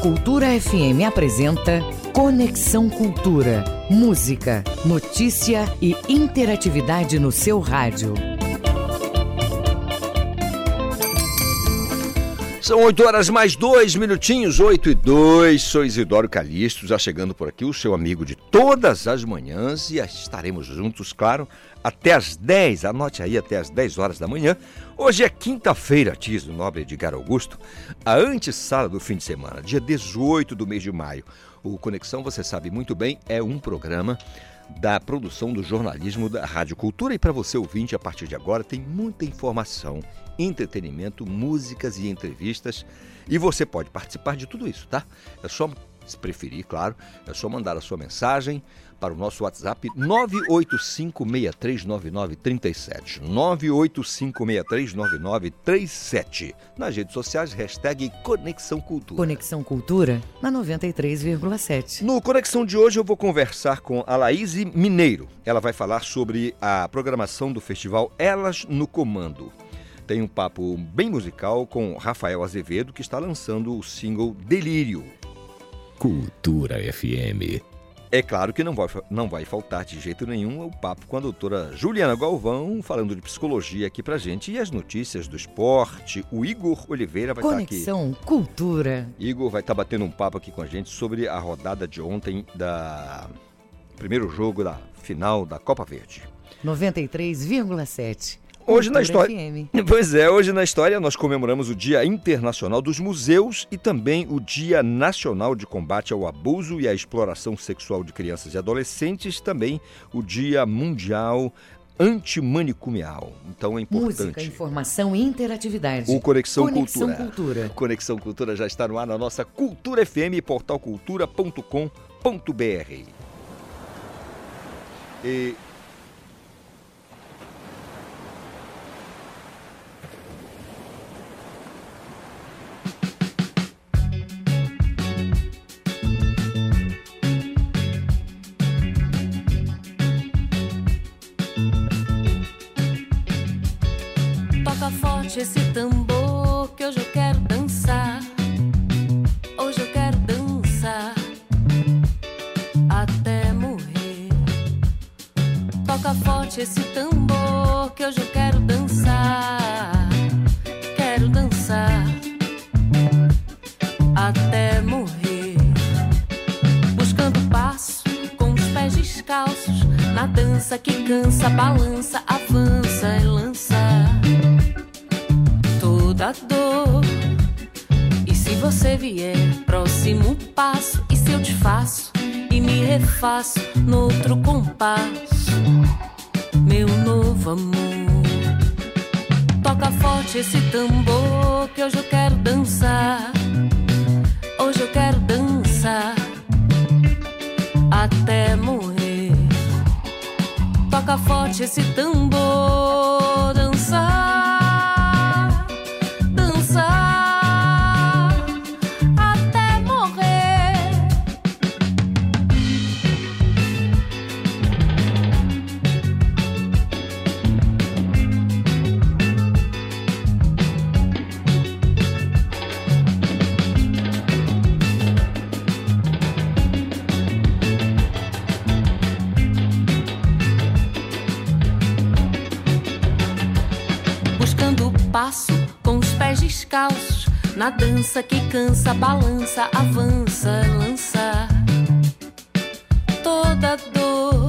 Cultura FM apresenta Conexão Cultura. Música, notícia e interatividade no seu rádio. São 8 horas mais dois minutinhos, 8 e 2. Sou Isidoro Calixto, já chegando por aqui, o seu amigo de todas as manhãs. E estaremos juntos, claro, até as 10. Anote aí, até as 10 horas da manhã. Hoje é quinta-feira, diz o nobre Edgar Augusto, a antessala do fim de semana, dia 18 do mês de maio. O Conexão, você sabe muito bem, é um programa da produção do jornalismo da Rádio Cultura. E para você ouvinte, a partir de agora, tem muita informação entretenimento, músicas e entrevistas. E você pode participar de tudo isso, tá? É só, se preferir, claro, é só mandar a sua mensagem para o nosso WhatsApp 985639937. 985639937. Nas redes sociais, hashtag Conexão Cultura. Conexão Cultura na 93,7. No Conexão de hoje eu vou conversar com a Laís Mineiro. Ela vai falar sobre a programação do festival Elas no Comando tem um papo bem musical com Rafael Azevedo, que está lançando o single Delírio. Cultura FM. É claro que não vai, não vai faltar de jeito nenhum o papo com a doutora Juliana Galvão, falando de psicologia aqui pra gente e as notícias do esporte. O Igor Oliveira vai estar aqui. Conexão Cultura. Igor vai estar batendo um papo aqui com a gente sobre a rodada de ontem da primeiro jogo da final da Copa Verde. 93,7. Hoje na história. FM. Pois é, hoje na história nós comemoramos o Dia Internacional dos Museus e também o Dia Nacional de Combate ao Abuso e à Exploração Sexual de Crianças e Adolescentes, também o Dia Mundial antimanicomial. Então é importante. Música, informação e interatividade. O Conexão, Conexão Cultura. Cultura. Conexão Cultura já está no ar na nossa Cultura FM, portalcultura.com.br. E forte esse tambor que hoje eu quero dançar. Hoje eu quero dançar até morrer. Toca forte esse tambor que hoje eu quero dançar. Quero dançar até morrer. Buscando passo com os pés descalços na dança que cansa, balança, avança E se você vier, próximo passo, e se eu te faço e me refaço no outro compasso, meu novo amor. Toca forte esse tambor que hoje eu quero dançar. Hoje eu quero dançar até morrer. Toca forte esse tambor, dançar. Dança que cansa, balança, avança, lança toda dor.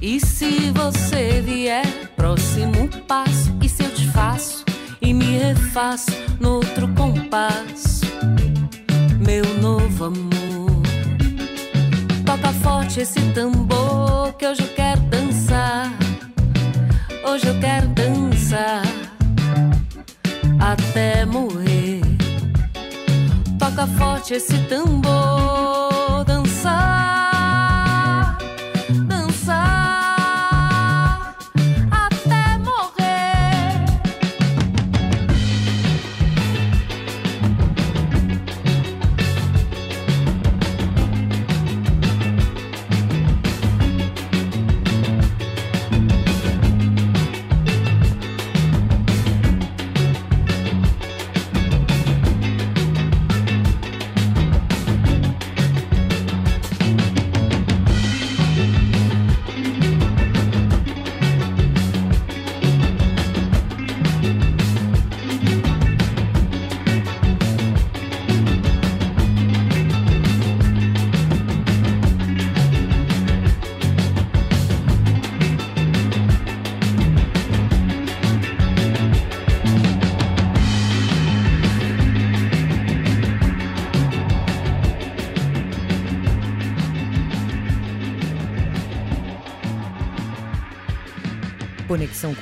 E se você vier, próximo passo, e se eu te faço e me refaço no outro compasso, meu novo amor. Toca forte esse tambor que hoje eu quero dançar. Hoje eu quero dançar até morrer. Toca forte esse tambor,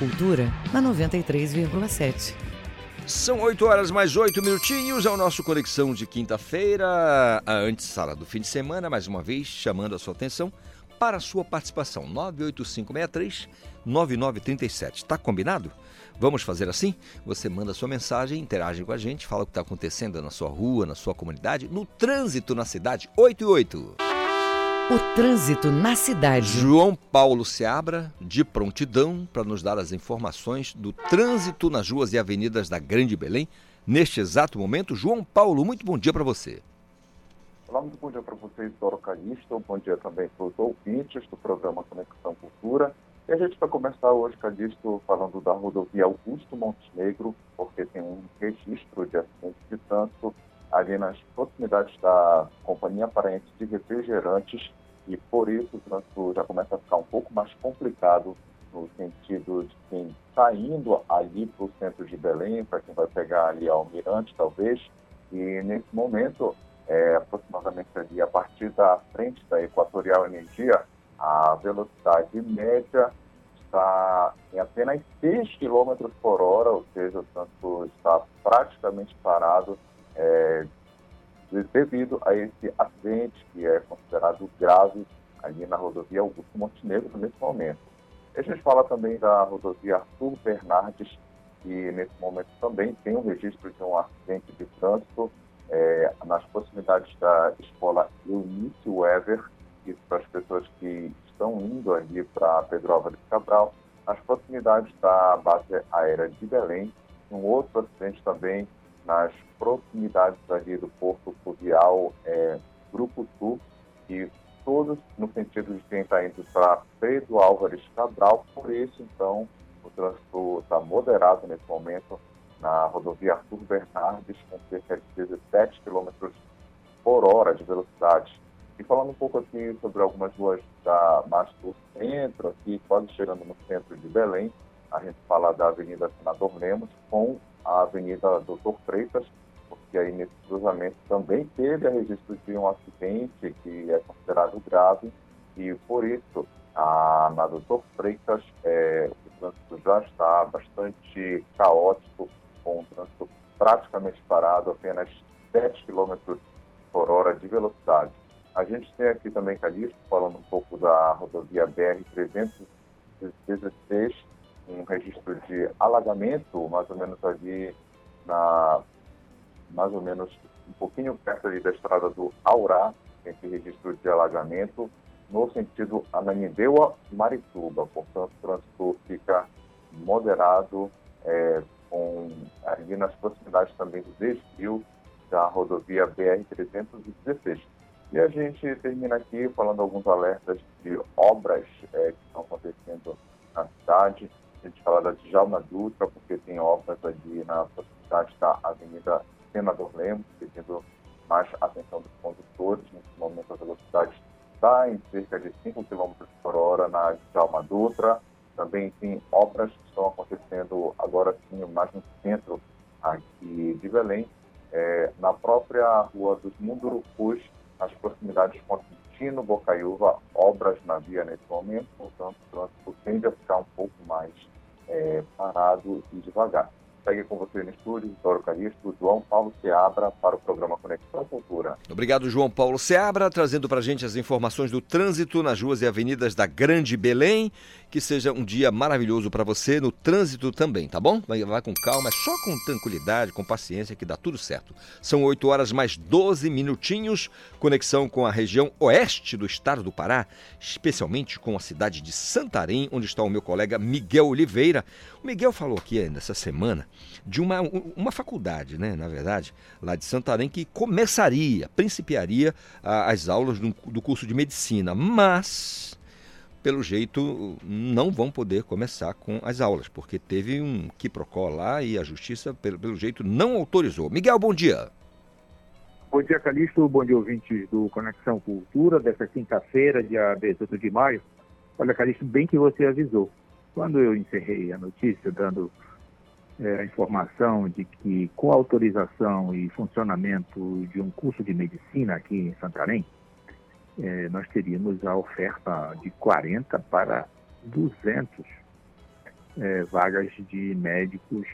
Cultura na 93,7. São 8 horas mais 8 minutinhos, é o nosso Conexão de quinta-feira, a antessala do fim de semana, mais uma vez chamando a sua atenção para a sua participação. 98563 9937. Tá combinado? Vamos fazer assim? Você manda sua mensagem, interage com a gente, fala o que está acontecendo na sua rua, na sua comunidade, no trânsito na cidade 88. O trânsito na cidade. João Paulo Seabra, de prontidão, para nos dar as informações do trânsito nas ruas e avenidas da Grande Belém. Neste exato momento, João Paulo, muito bom dia para você. Olá, muito bom dia para vocês, Doro Calixto. Bom dia também para os ouvintes do programa Conexão Cultura. E a gente vai começar hoje, Calixto, falando da rodovia Augusto Montenegro, porque tem um registro de acidente de trânsito ali nas proximidades da Companhia Paraense de Refrigerantes, e por isso o trânsito já começa a ficar um pouco mais complicado no sentido de quem está indo ali para o centro de Belém, para quem vai pegar ali Almirante, talvez, e nesse momento é, aproximadamente ali a partir da frente da Equatorial Energia, a velocidade média está em apenas 6 km por hora, ou seja, o trânsito está praticamente parado é, devido a esse acidente que é considerado grave ali na rodovia Augusto Montenegro nesse momento. A gente fala também da rodovia Arthur Bernardes, que nesse momento também tem um registro de um acidente de trânsito é, nas proximidades da escola Eunice Weber, isso para as pessoas que estão indo ali para Pedro Álvares Cabral, nas proximidades da base aérea de Belém, um outro acidente também nas proximidades ali do Porto Fluvial é, Grupo Sul, e todos no sentido de quem está indo para Pedro Álvares Cabral, por isso então o trânsito está moderado nesse momento na rodovia Arthur Bernardes, com cerca de 17 km por hora de velocidade. E falando um pouco aqui sobre algumas ruas da mais do centro, aqui quase chegando no centro de Belém, a gente fala da Avenida Senador Lemos com a Avenida Doutor Freitas, porque aí nesse cruzamento também teve a registro de um acidente que é considerado grave e por isso a, na Doutor Freitas é, o trânsito já está bastante caótico com o trânsito praticamente parado, apenas 7 km por hora de velocidade. A gente tem aqui também, Calixto, falando um pouco da rodovia BR-316, um registro de alagamento, mais ou menos ali na mais ou menos um pouquinho perto ali da estrada do Aurá, esse registro de alagamento, no sentido Ananindeua-Marituba. Portanto, o trânsito fica moderado, é, com, ali nas proximidades também do desvio da rodovia BR-316. E a gente termina aqui falando alguns alertas de obras é, que estão acontecendo na cidade. A gente fala da Djalma Dutra, porque tem obras ali na proximidade da Avenida Senador Lemos, pedindo mais atenção dos condutores. Nesse momento, a velocidade está em cerca de 5 km por hora na Djalma Dutra. Também tem obras que estão acontecendo agora sim, mais no centro aqui de Belém, é, na própria rua dos Mundurucus, nas proximidades com Quintino, Bocaiúva, obras na via nesse momento, portanto o trânsito tende a ficar um pouco mais é, parado e devagar. Segue com você no estúdio, Vitório Caristo, João Paulo Seabra, para o programa Conexão Cultura. Obrigado, João Paulo Seabra, trazendo para a gente as informações do trânsito nas ruas e avenidas da Grande Belém. Que seja um dia maravilhoso para você no trânsito também, tá bom? Vai, vai com calma, é só com tranquilidade, com paciência que dá tudo certo. São 8 horas mais 12 minutinhos, conexão com a região oeste do estado do Pará, especialmente com a cidade de Santarém, onde está o meu colega Miguel Oliveira. O Miguel falou aqui nessa semana de uma, uma faculdade, né, na verdade, lá de Santarém, que começaria, principiaria as aulas do, do curso de medicina, mas pelo jeito, não vão poder começar com as aulas, porque teve um quiprocó lá e a justiça, pelo, pelo jeito, não autorizou. Miguel, bom dia. Bom dia, Calixto. Bom dia, ouvintes do Conexão Cultura, dessa quinta-feira, dia 18 de maio. Olha, Calixto, bem que você avisou. Quando eu encerrei a notícia, dando é, a informação de que, com autorização e funcionamento de um curso de medicina aqui em Santarém, é, nós teríamos a oferta de 40 para 200 é, vagas de médicos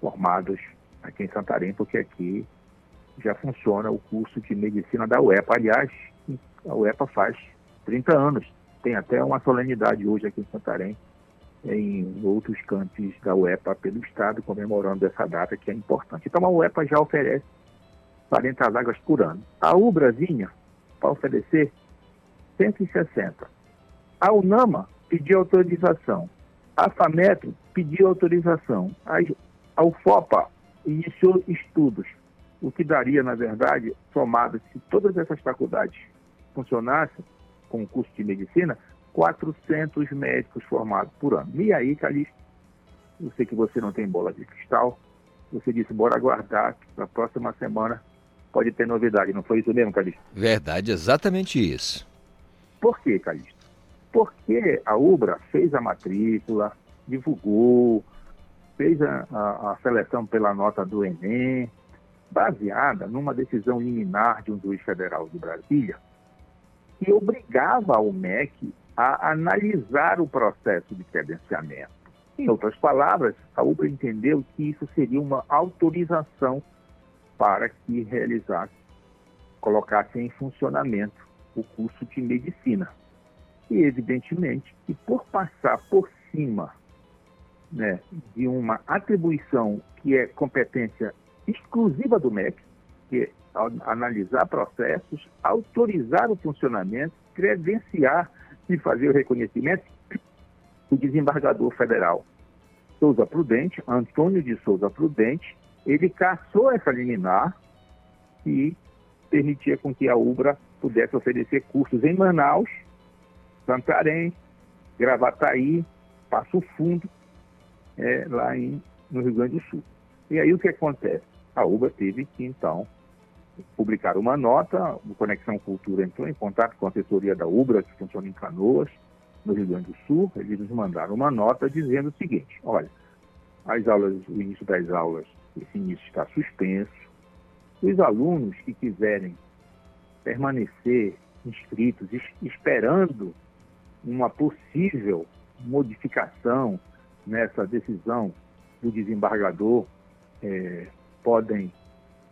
formados aqui em Santarém, porque aqui já funciona o curso de medicina da UEPA. Aliás, a UEPA faz 30 anos. Tem até uma solenidade hoje aqui em Santarém, em outros campos da UEPA pelo Estado, comemorando essa data que é importante. Então a UEPA já oferece 40 vagas por ano. A UBRAzinha, para oferecer 160. A UNAMA pediu autorização. A FAMETRO pediu autorização. A, a UFOPA iniciou estudos, o que daria, na verdade, somado, se todas essas faculdades funcionassem com o curso de medicina, 400 médicos formados por ano. E aí, Calixto, eu sei que você não tem bola de cristal, você disse, bora aguardar, que na próxima semana pode ter novidade. Não foi isso mesmo, Calixto? Verdade, exatamente isso. Por quê, Calixto? Porque a UBRA fez a matrícula, divulgou, fez a, a, a seleção pela nota do Enem, baseada numa decisão liminar de um juiz federal de Brasília, que obrigava o MEC a analisar o processo de credenciamento. Em outras palavras, a UBRA entendeu que isso seria uma autorização para que realizasse, colocasse em funcionamento o curso de medicina. E, evidentemente, que por passar por cima né, de uma atribuição que é competência exclusiva do MEC, que é analisar processos, autorizar o funcionamento, credenciar e fazer o reconhecimento, o desembargador federal Souza Prudente, Antônio de Souza Prudente, ele caçou essa liminar e permitia com que a UBRA pudesse oferecer cursos em Manaus, Santarém, Gravataí, Passo Fundo, é, lá em, no Rio Grande do Sul. E aí o que acontece? A UBA teve que, então, publicar uma nota, o Conexão Cultura entrou em contato com a assessoria da UBRA, que funciona em Canoas, no Rio Grande do Sul, eles nos mandaram uma nota dizendo o seguinte, olha, as aulas, o início das aulas, esse início está suspenso, os alunos que quiserem permanecer inscritos, esperando uma possível modificação nessa decisão do desembargador é, podem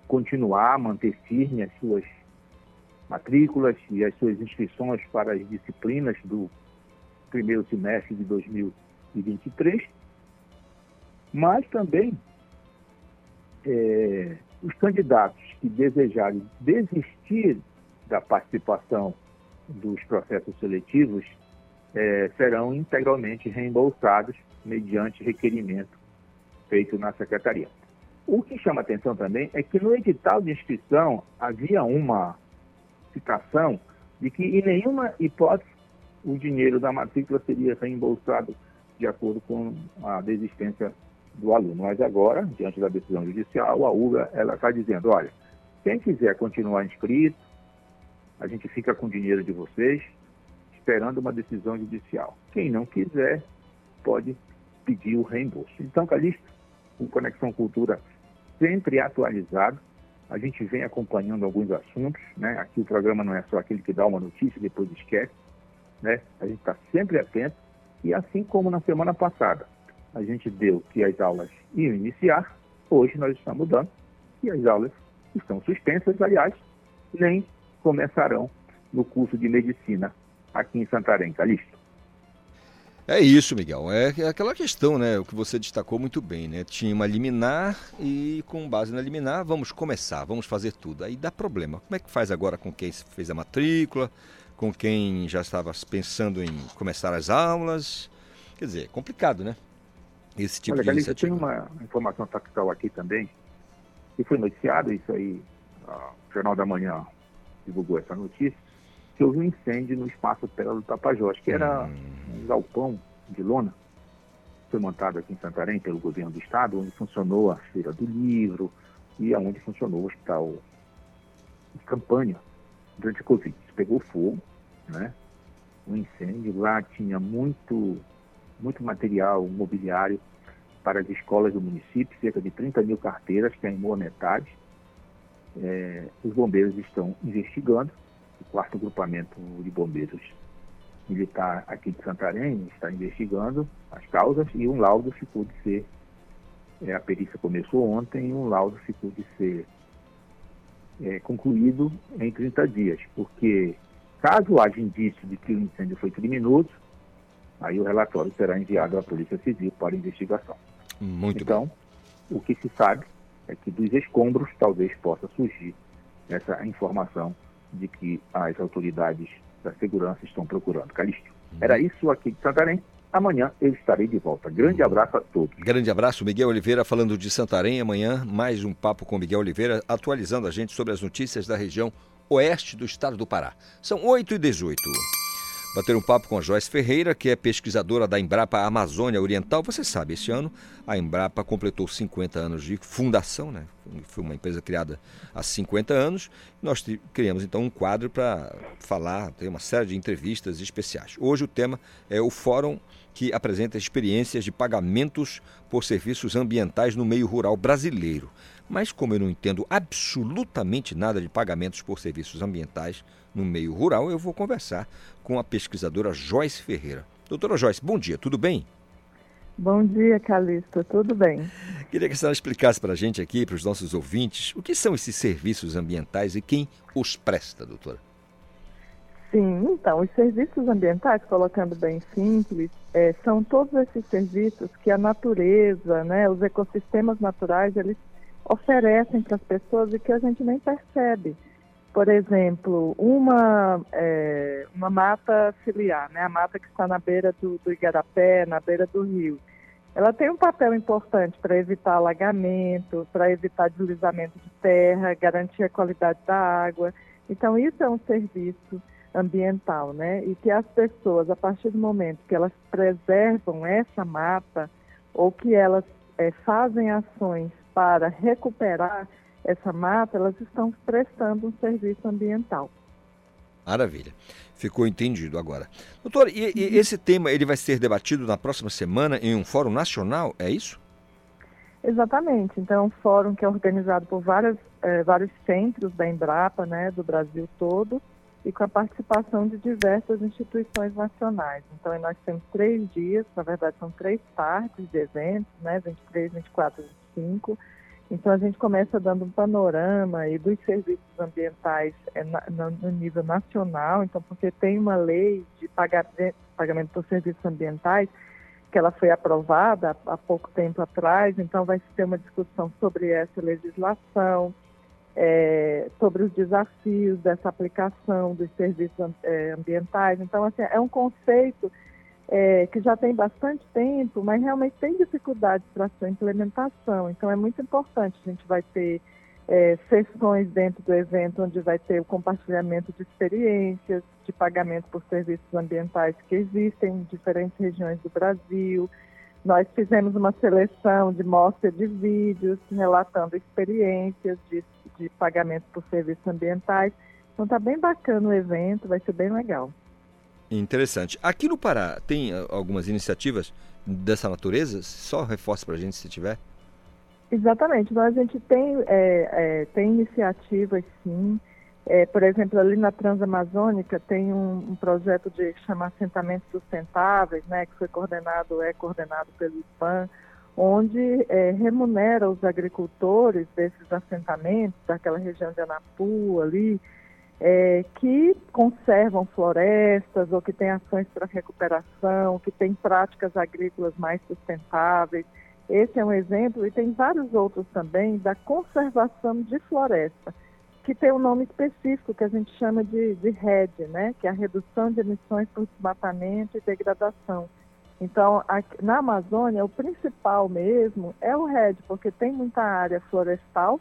continuar a manter firme as suas matrículas e as suas inscrições para as disciplinas do primeiro semestre de 2023, mas também é, os candidatos que desejarem desistir da participação dos processos seletivos é, serão integralmente reembolsados mediante requerimento feito na secretaria. O que chama atenção também é que no edital de inscrição havia uma citação de que em nenhuma hipótese o dinheiro da matrícula seria reembolsado de acordo com a desistência do aluno. Mas agora, diante da decisão judicial, a UBA ela está dizendo, olha, quem quiser continuar inscrito, a gente fica com o dinheiro de vocês, esperando uma decisão judicial. Quem não quiser, pode pedir o reembolso. Então, Calixto, o Conexão Cultura sempre atualizado. A gente vem acompanhando alguns assuntos, né? Aqui o programa não é só aquele que dá uma notícia e depois esquece, né? A gente está sempre atento. E assim como na semana passada, a gente deu que as aulas iam iniciar, hoje nós estamos dando e as aulas estão suspensas, aliás, nem começarão no curso de medicina aqui em Santarém, Calixto. É isso, Miguel. É, é aquela questão, né? O que você destacou muito bem, né? Tinha uma liminar e com base na liminar vamos começar, vamos fazer tudo. Aí dá problema. Como é que faz agora com quem fez a matrícula, com quem já estava pensando em começar as aulas? Quer dizer, complicado, né? Esse tipo Olha, de Galícia, iniciativa. tem uma informação factual aqui também, que foi noticiado isso aí, o Jornal da Manhã divulgou essa notícia que houve um incêndio no espaço Pérola do Tapajós, que era hum. um galpão de lona, foi montado aqui em Santarém pelo governo do estado, onde funcionou a Feira do Livro e aonde funcionou o hospital de campanha durante a Covid. Pegou fogo, né? Um incêndio. Lá tinha muito, muito material mobiliário para as escolas do município, cerca de 30 mil carteiras, queimou a metade. É, os bombeiros estão investigando o quarto grupamento de bombeiros militar aqui de Santarém está investigando as causas e um laudo ficou de ser, é, a perícia começou ontem e um laudo ficou de ser é, concluído em 30 dias, porque caso haja indício de que o incêndio foi criminoso, aí o relatório será enviado à Polícia Civil para investigação. Muito então, bem. o que se sabe é que dos escombros talvez possa surgir essa informação de que as autoridades da segurança estão procurando. Calixto, Uhum. era isso aqui de Santarém. Amanhã eu estarei de volta. Grande Uhum. abraço a todos. Grande abraço, Miguel Oliveira falando de Santarém. Amanhã, mais um papo com Miguel Oliveira, atualizando a gente sobre as notícias da região oeste do estado do Pará. São 8 e 18 Bater um papo com a Joyce Ferreira, que é pesquisadora da Embrapa Amazônia Oriental. Você sabe, esse ano a Embrapa completou 50 anos de fundação, né? Foi uma empresa criada há 50 anos. Nós criamos então um quadro para falar, ter uma série de entrevistas especiais. Hoje o tema é o Fórum que apresenta experiências de pagamentos por serviços ambientais no meio rural brasileiro. Mas como eu não entendo absolutamente nada de pagamentos por serviços ambientais no meio rural, eu vou conversar com a pesquisadora Joyce Ferreira. Doutora Joyce, bom dia, tudo bem? Bom dia, Calista. Tudo bem? Queria que a senhora explicasse para a gente aqui, para os nossos ouvintes, o que são esses serviços ambientais e quem os presta, doutora? Sim, então, os serviços ambientais, colocando bem simples, eh, são todos esses serviços que a natureza, né, os ecossistemas naturais, eles oferecem para as pessoas e que a gente nem percebe. Por exemplo, uma, eh, uma mata ciliar, né, a mata que está na beira do, do Igarapé, na beira do rio, ela tem um papel importante para evitar alagamento, para evitar deslizamento de terra, garantir a qualidade da água. Então, isso é um serviço ambiental, né? E que as pessoas, a partir do momento que elas preservam essa mata ou que elas eh, fazem ações para recuperar essa mata, elas estão prestando um serviço ambiental. Maravilha. Ficou entendido agora. Doutora, e, e esse tema ele vai ser debatido na próxima semana em um fórum nacional, é isso? Exatamente. Então, é um fórum que é organizado por várias, eh, vários centros da Embrapa, né, do Brasil todo, e com a participação de diversas instituições nacionais. Então, nós temos três dias, na verdade, são três partes de eventos, né, 23, 24 e 25. Então, a gente começa dando um panorama aí dos serviços ambientais eh, na- no, nível nacional, então, porque tem uma lei de pagamento, por serviços ambientais que ela foi aprovada há- pouco tempo atrás, então vai ter uma discussão sobre essa legislação, eh, sobre os desafios dessa aplicação dos serviços eh, ambientais. Então, assim, é um conceito eh, que já tem bastante tempo, mas realmente tem dificuldades para sua implementação. Então, é muito importante. A gente vai ter eh, sessões dentro do evento onde vai ter o compartilhamento de experiências, de pagamento por serviços ambientais que existem em diferentes regiões do Brasil. Nós fizemos uma seleção de mostra de vídeos relatando experiências de, de pagamento por serviços ambientais. Então está bem bacana o evento, vai ser bem legal. Interessante. Aqui no Pará tem ah, algumas iniciativas dessa natureza? Só reforça para a gente se tiver. Exatamente. Então, a gente tem, é, é, tem iniciativas, sim. É, por exemplo, ali na Transamazônica tem um, um projeto de que chama Assentamentos Sustentáveis, né, que foi coordenado, é coordenado pelo IPAN, onde é, remunera os agricultores desses assentamentos, daquela região de Anapu ali, é, que conservam florestas ou que têm ações para recuperação, que têm práticas agrícolas mais sustentáveis. Esse é um exemplo, e tem vários outros também, da conservação de floresta, que tem um nome específico que a gente chama de, de RED, né? que é a redução de emissões por desmatamento e degradação. Então, na Amazônia, o principal mesmo é o RED, porque tem muita área florestal,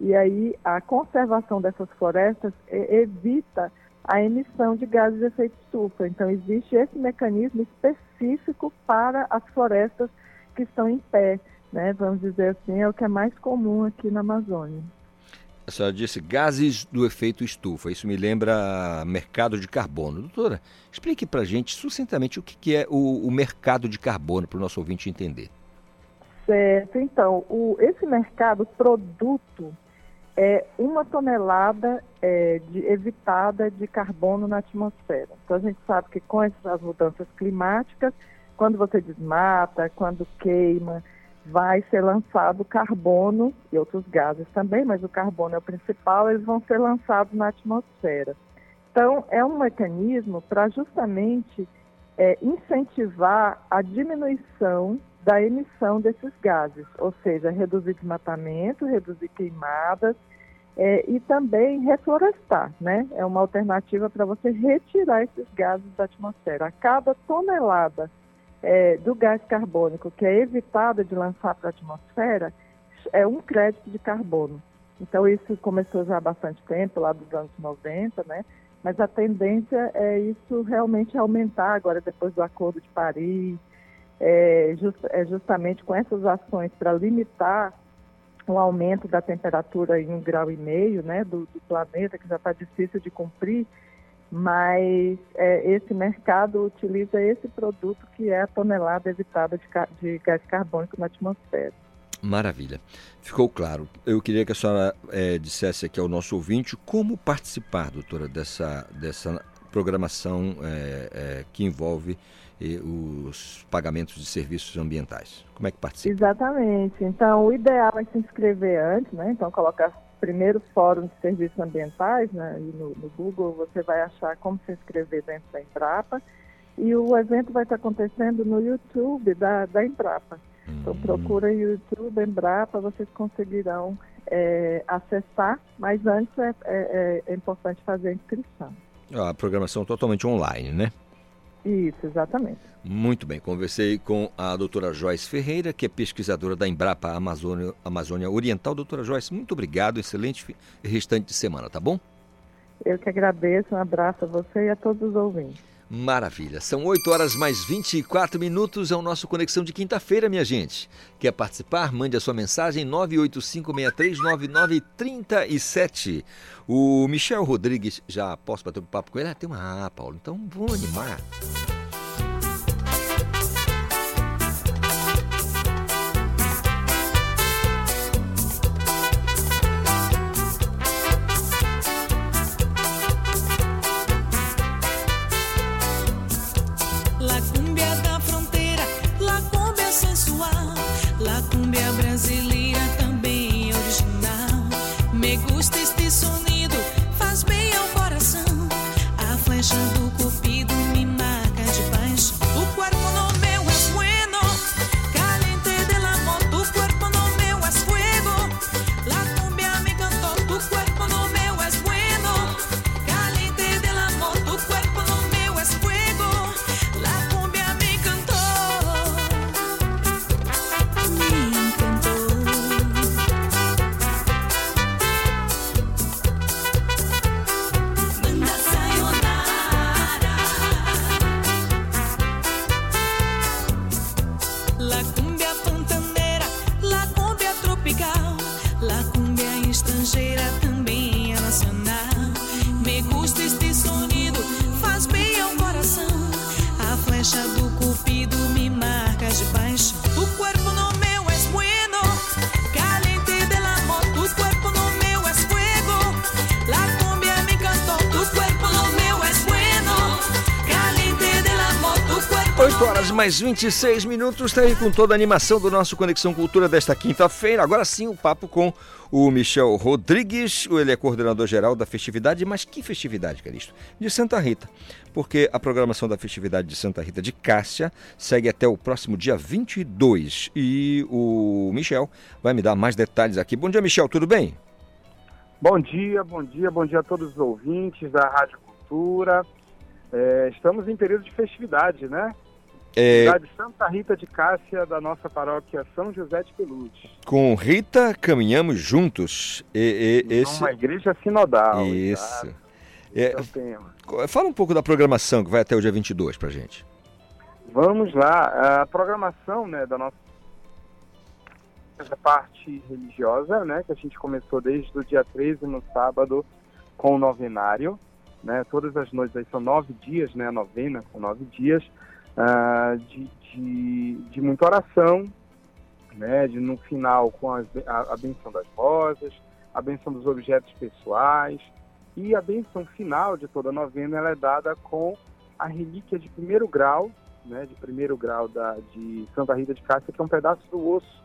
e aí a conservação dessas florestas evita a emissão de gases de efeito estufa. Então, existe esse mecanismo específico para as florestas que estão em pé, né? Vamos dizer assim, é o que é mais comum aqui na Amazônia. A senhora disse gases do efeito estufa. Isso me lembra mercado de carbono. Doutora, explique para a gente sucintamente o que que é o, o mercado de carbono para o nosso ouvinte entender. Certo. Então, o, esse mercado produto é uma tonelada é, de, evitada de carbono na atmosfera. Então a gente sabe que com essas mudanças climáticas, quando você desmata, quando queima, vai ser lançado carbono e outros gases também, mas o carbono é o principal, eles vão ser lançados na atmosfera. Então é um mecanismo para justamente é, incentivar a diminuição da emissão desses gases, ou seja, reduzir desmatamento, reduzir queimadas é, e também reflorestar, né? É uma alternativa para você retirar esses gases da atmosfera. A cada tonelada é, do gás carbônico que é evitada de lançar para a atmosfera é um crédito de carbono. Então isso começou já há bastante tempo, lá dos anos 90, né? Mas a tendência é isso realmente aumentar agora depois do Acordo de Paris, é, just, é justamente com essas ações para limitar o aumento da temperatura em um grau e meio né, do, do planeta, que já está difícil de cumprir, mas é, esse mercado utiliza esse produto que é a tonelada evitada de, de gás carbônico na atmosfera. Maravilha. Ficou claro. Eu queria que a senhora é, dissesse aqui ao nosso ouvinte como participar, doutora, dessa, dessa programação é, é, que envolve os pagamentos de serviços ambientais. Como é que participa? Exatamente. Então, o ideal é se inscrever antes, né? Então, colocar primeiro fórum de serviços ambientais, né? E no, no Google você vai achar como se inscrever dentro da Embrapa. E o evento vai estar acontecendo no YouTube da, da Embrapa. Então, hum. procura YouTube, Embrapa, vocês conseguirão é, acessar, mas antes é, é, é importante fazer a inscrição. A programação totalmente online, né? Isso, exatamente. Muito bem, conversei com a doutora Joyce Ferreira, que é pesquisadora da Embrapa Amazônia, Amazônia Oriental. Doutora Joyce, muito obrigado, excelente restante de semana, tá bom? Eu que agradeço, um abraço a você e a todos os ouvintes. Maravilha. São 8 horas mais 24 minutos. É o nosso Conexão de quinta-feira, minha gente. Quer participar? Mande a sua mensagem 985639937. O Michel Rodrigues, já posso bater um papo com ele? Ah, tem uma A, Paulo. Então vamos animar. Mais 26 minutos, está aí com toda a animação do nosso Conexão Cultura desta quinta-feira. Agora sim, o papo com o Michel Rodrigues, ele é coordenador geral da festividade, mas que festividade, Caristo? De Santa Rita, porque a programação da festividade de Santa Rita de Cássia segue até o próximo dia 22 e o Michel vai me dar mais detalhes aqui. Bom dia, Michel, tudo bem? Bom dia, bom dia, bom dia a todos os ouvintes da Rádio Cultura. É, estamos em período de festividade, né? É... Cidade Santa Rita de Cássia, da nossa paróquia São José de Pelude. Com Rita, caminhamos juntos. E, e, esse... Uma igreja sinodal. Isso. É, é fala um pouco da programação que vai até o dia 22 para gente. Vamos lá. A programação né, da nossa essa parte religiosa, né, que a gente começou desde o dia 13 no sábado com o novenário, né, todas as noites aí são nove dias, né, a novena com nove dias, uh, de, de, de, muita oração, né, de no final com a, a, a benção das rosas, a benção dos objetos pessoais. E a benção final de toda a novena ela é dada com a relíquia de primeiro grau, né, de primeiro grau da, de Santa Rita de Cássia, que é um pedaço do osso.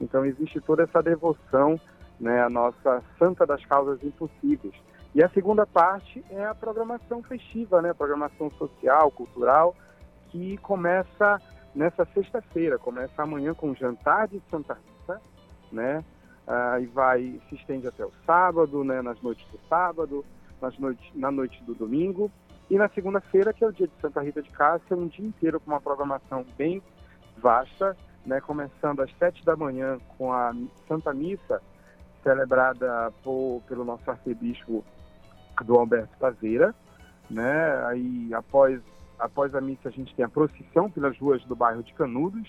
Então existe toda essa devoção né, à nossa Santa das Causas Impossíveis. E a segunda parte é a programação festiva, né, a programação social, cultural, que começa nessa sexta-feira, começa amanhã com o jantar de Santa Rita, né, uh, e vai se estende até o sábado, né, nas noites do sábado, nas noites, na noite do domingo, e na segunda-feira, que é o dia de Santa Rita de Cássia, um dia inteiro com uma programação bem vasta, né, começando às sete da manhã com a Santa Missa, celebrada por, pelo nosso arcebispo do Alberto Taveira. Né? Aí, após, após a missa, a gente tem a procissão pelas ruas do bairro de Canudos.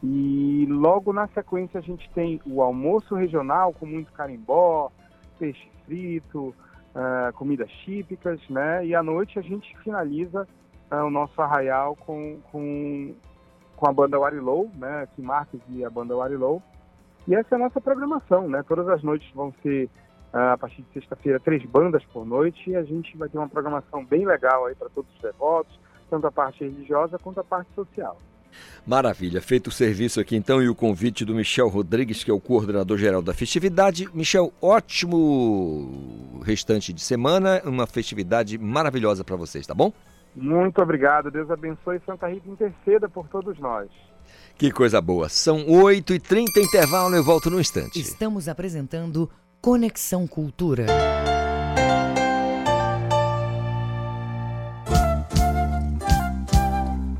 E logo na sequência, a gente tem o almoço regional com muito carimbó, peixe frito, uh, comidas típicas, né? E à noite a gente finaliza uh, o nosso arraial com, com, com a banda Warilow, né? Kim Marques e a banda Warilow. E essa é a nossa programação, né? Todas as noites vão ser, uh, a partir de sexta-feira, três bandas por noite e a gente vai ter uma programação bem legal aí para todos os devotos, tanto a parte religiosa quanto a parte social. Maravilha, feito o serviço aqui então e o convite do Michel Rodrigues, que é o coordenador geral da festividade. Michel, ótimo restante de semana, uma festividade maravilhosa para vocês, tá bom? Muito obrigado, Deus abençoe Santa Rita interceda por todos nós. Que coisa boa. São 8h30 intervalo, eu volto no instante. Estamos apresentando Conexão Cultura.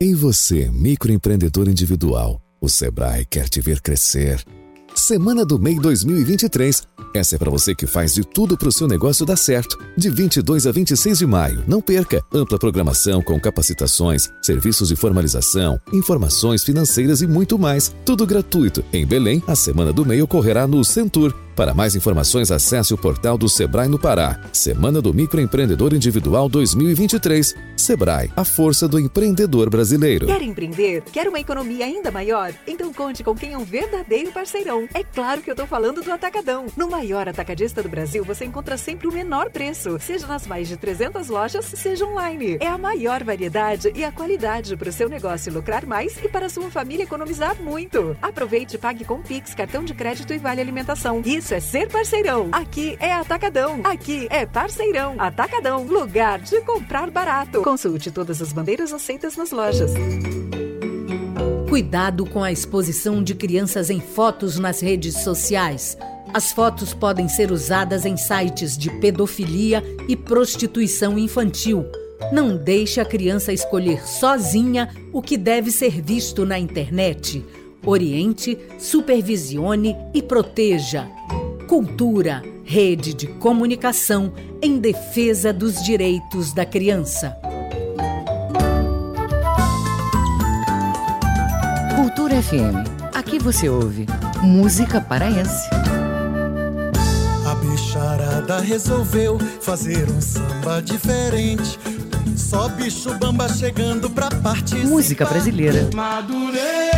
Em você, microempreendedor individual o Sebrae quer te ver crescer. Semana do MEI 2023. Essa é para você que faz de tudo para o seu negócio dar certo. De 22 a 26 de maio. Não perca. Ampla programação com capacitações, serviços de formalização, informações financeiras e muito mais. Tudo gratuito. Em Belém, a Semana do MEI ocorrerá no Centur para mais informações, acesse o portal do Sebrae no Pará. Semana do Microempreendedor Individual 2023. Sebrae, a força do empreendedor brasileiro. Quer empreender? Quer uma economia ainda maior? Então conte com quem é um verdadeiro parceirão. É claro que eu estou falando do Atacadão. No maior atacadista do Brasil, você encontra sempre o menor preço, seja nas mais de 300 lojas, seja online. É a maior variedade e a qualidade para o seu negócio lucrar mais e para a sua família economizar muito. Aproveite e pague com Pix, cartão de crédito e vale alimentação. Isso isso é ser parceirão. Aqui é Atacadão. Aqui é Parceirão. Atacadão, lugar de comprar barato. Consulte todas as bandeiras aceitas nas lojas. Cuidado com a exposição de crianças em fotos nas redes sociais. As fotos podem ser usadas em sites de pedofilia e prostituição infantil. Não deixe a criança escolher sozinha o que deve ser visto na internet. Oriente, supervisione e proteja. Cultura, rede de comunicação em defesa dos direitos da criança. Cultura FM. Aqui você ouve música paraense. A bicharada resolveu fazer um samba diferente. Só bicho bamba chegando pra participar. Música brasileira. Madureira.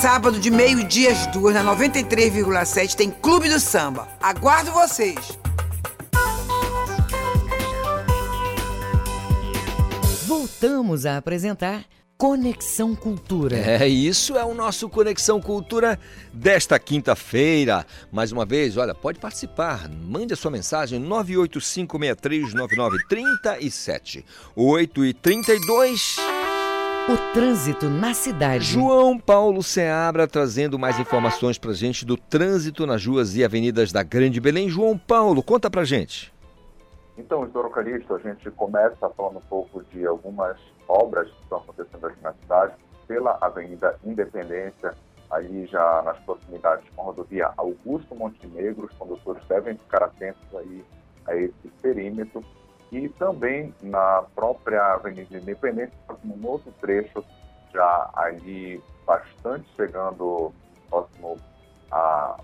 Sábado de meio-dia às duas, na 93,7, tem Clube do Samba. Aguardo vocês! Voltamos a apresentar Conexão Cultura. É, isso é o nosso Conexão Cultura desta quinta-feira. Mais uma vez, olha, pode participar. Mande a sua mensagem 985639937. 8 e 32 O trânsito na cidade. João Paulo Seabra trazendo mais informações pra gente do trânsito nas ruas e avenidas da Grande Belém. João Paulo, conta pra gente. Então, Isidoro Calixto, a gente começa falando um pouco de algumas obras que estão acontecendo aqui na cidade, pela Avenida Independência, aí já nas proximidades com a rodovia Augusto Montenegro, os condutores devem ficar atentos aí a esse perímetro, e também na própria Avenida Independência, num outro trecho, já ali bastante chegando próximo à,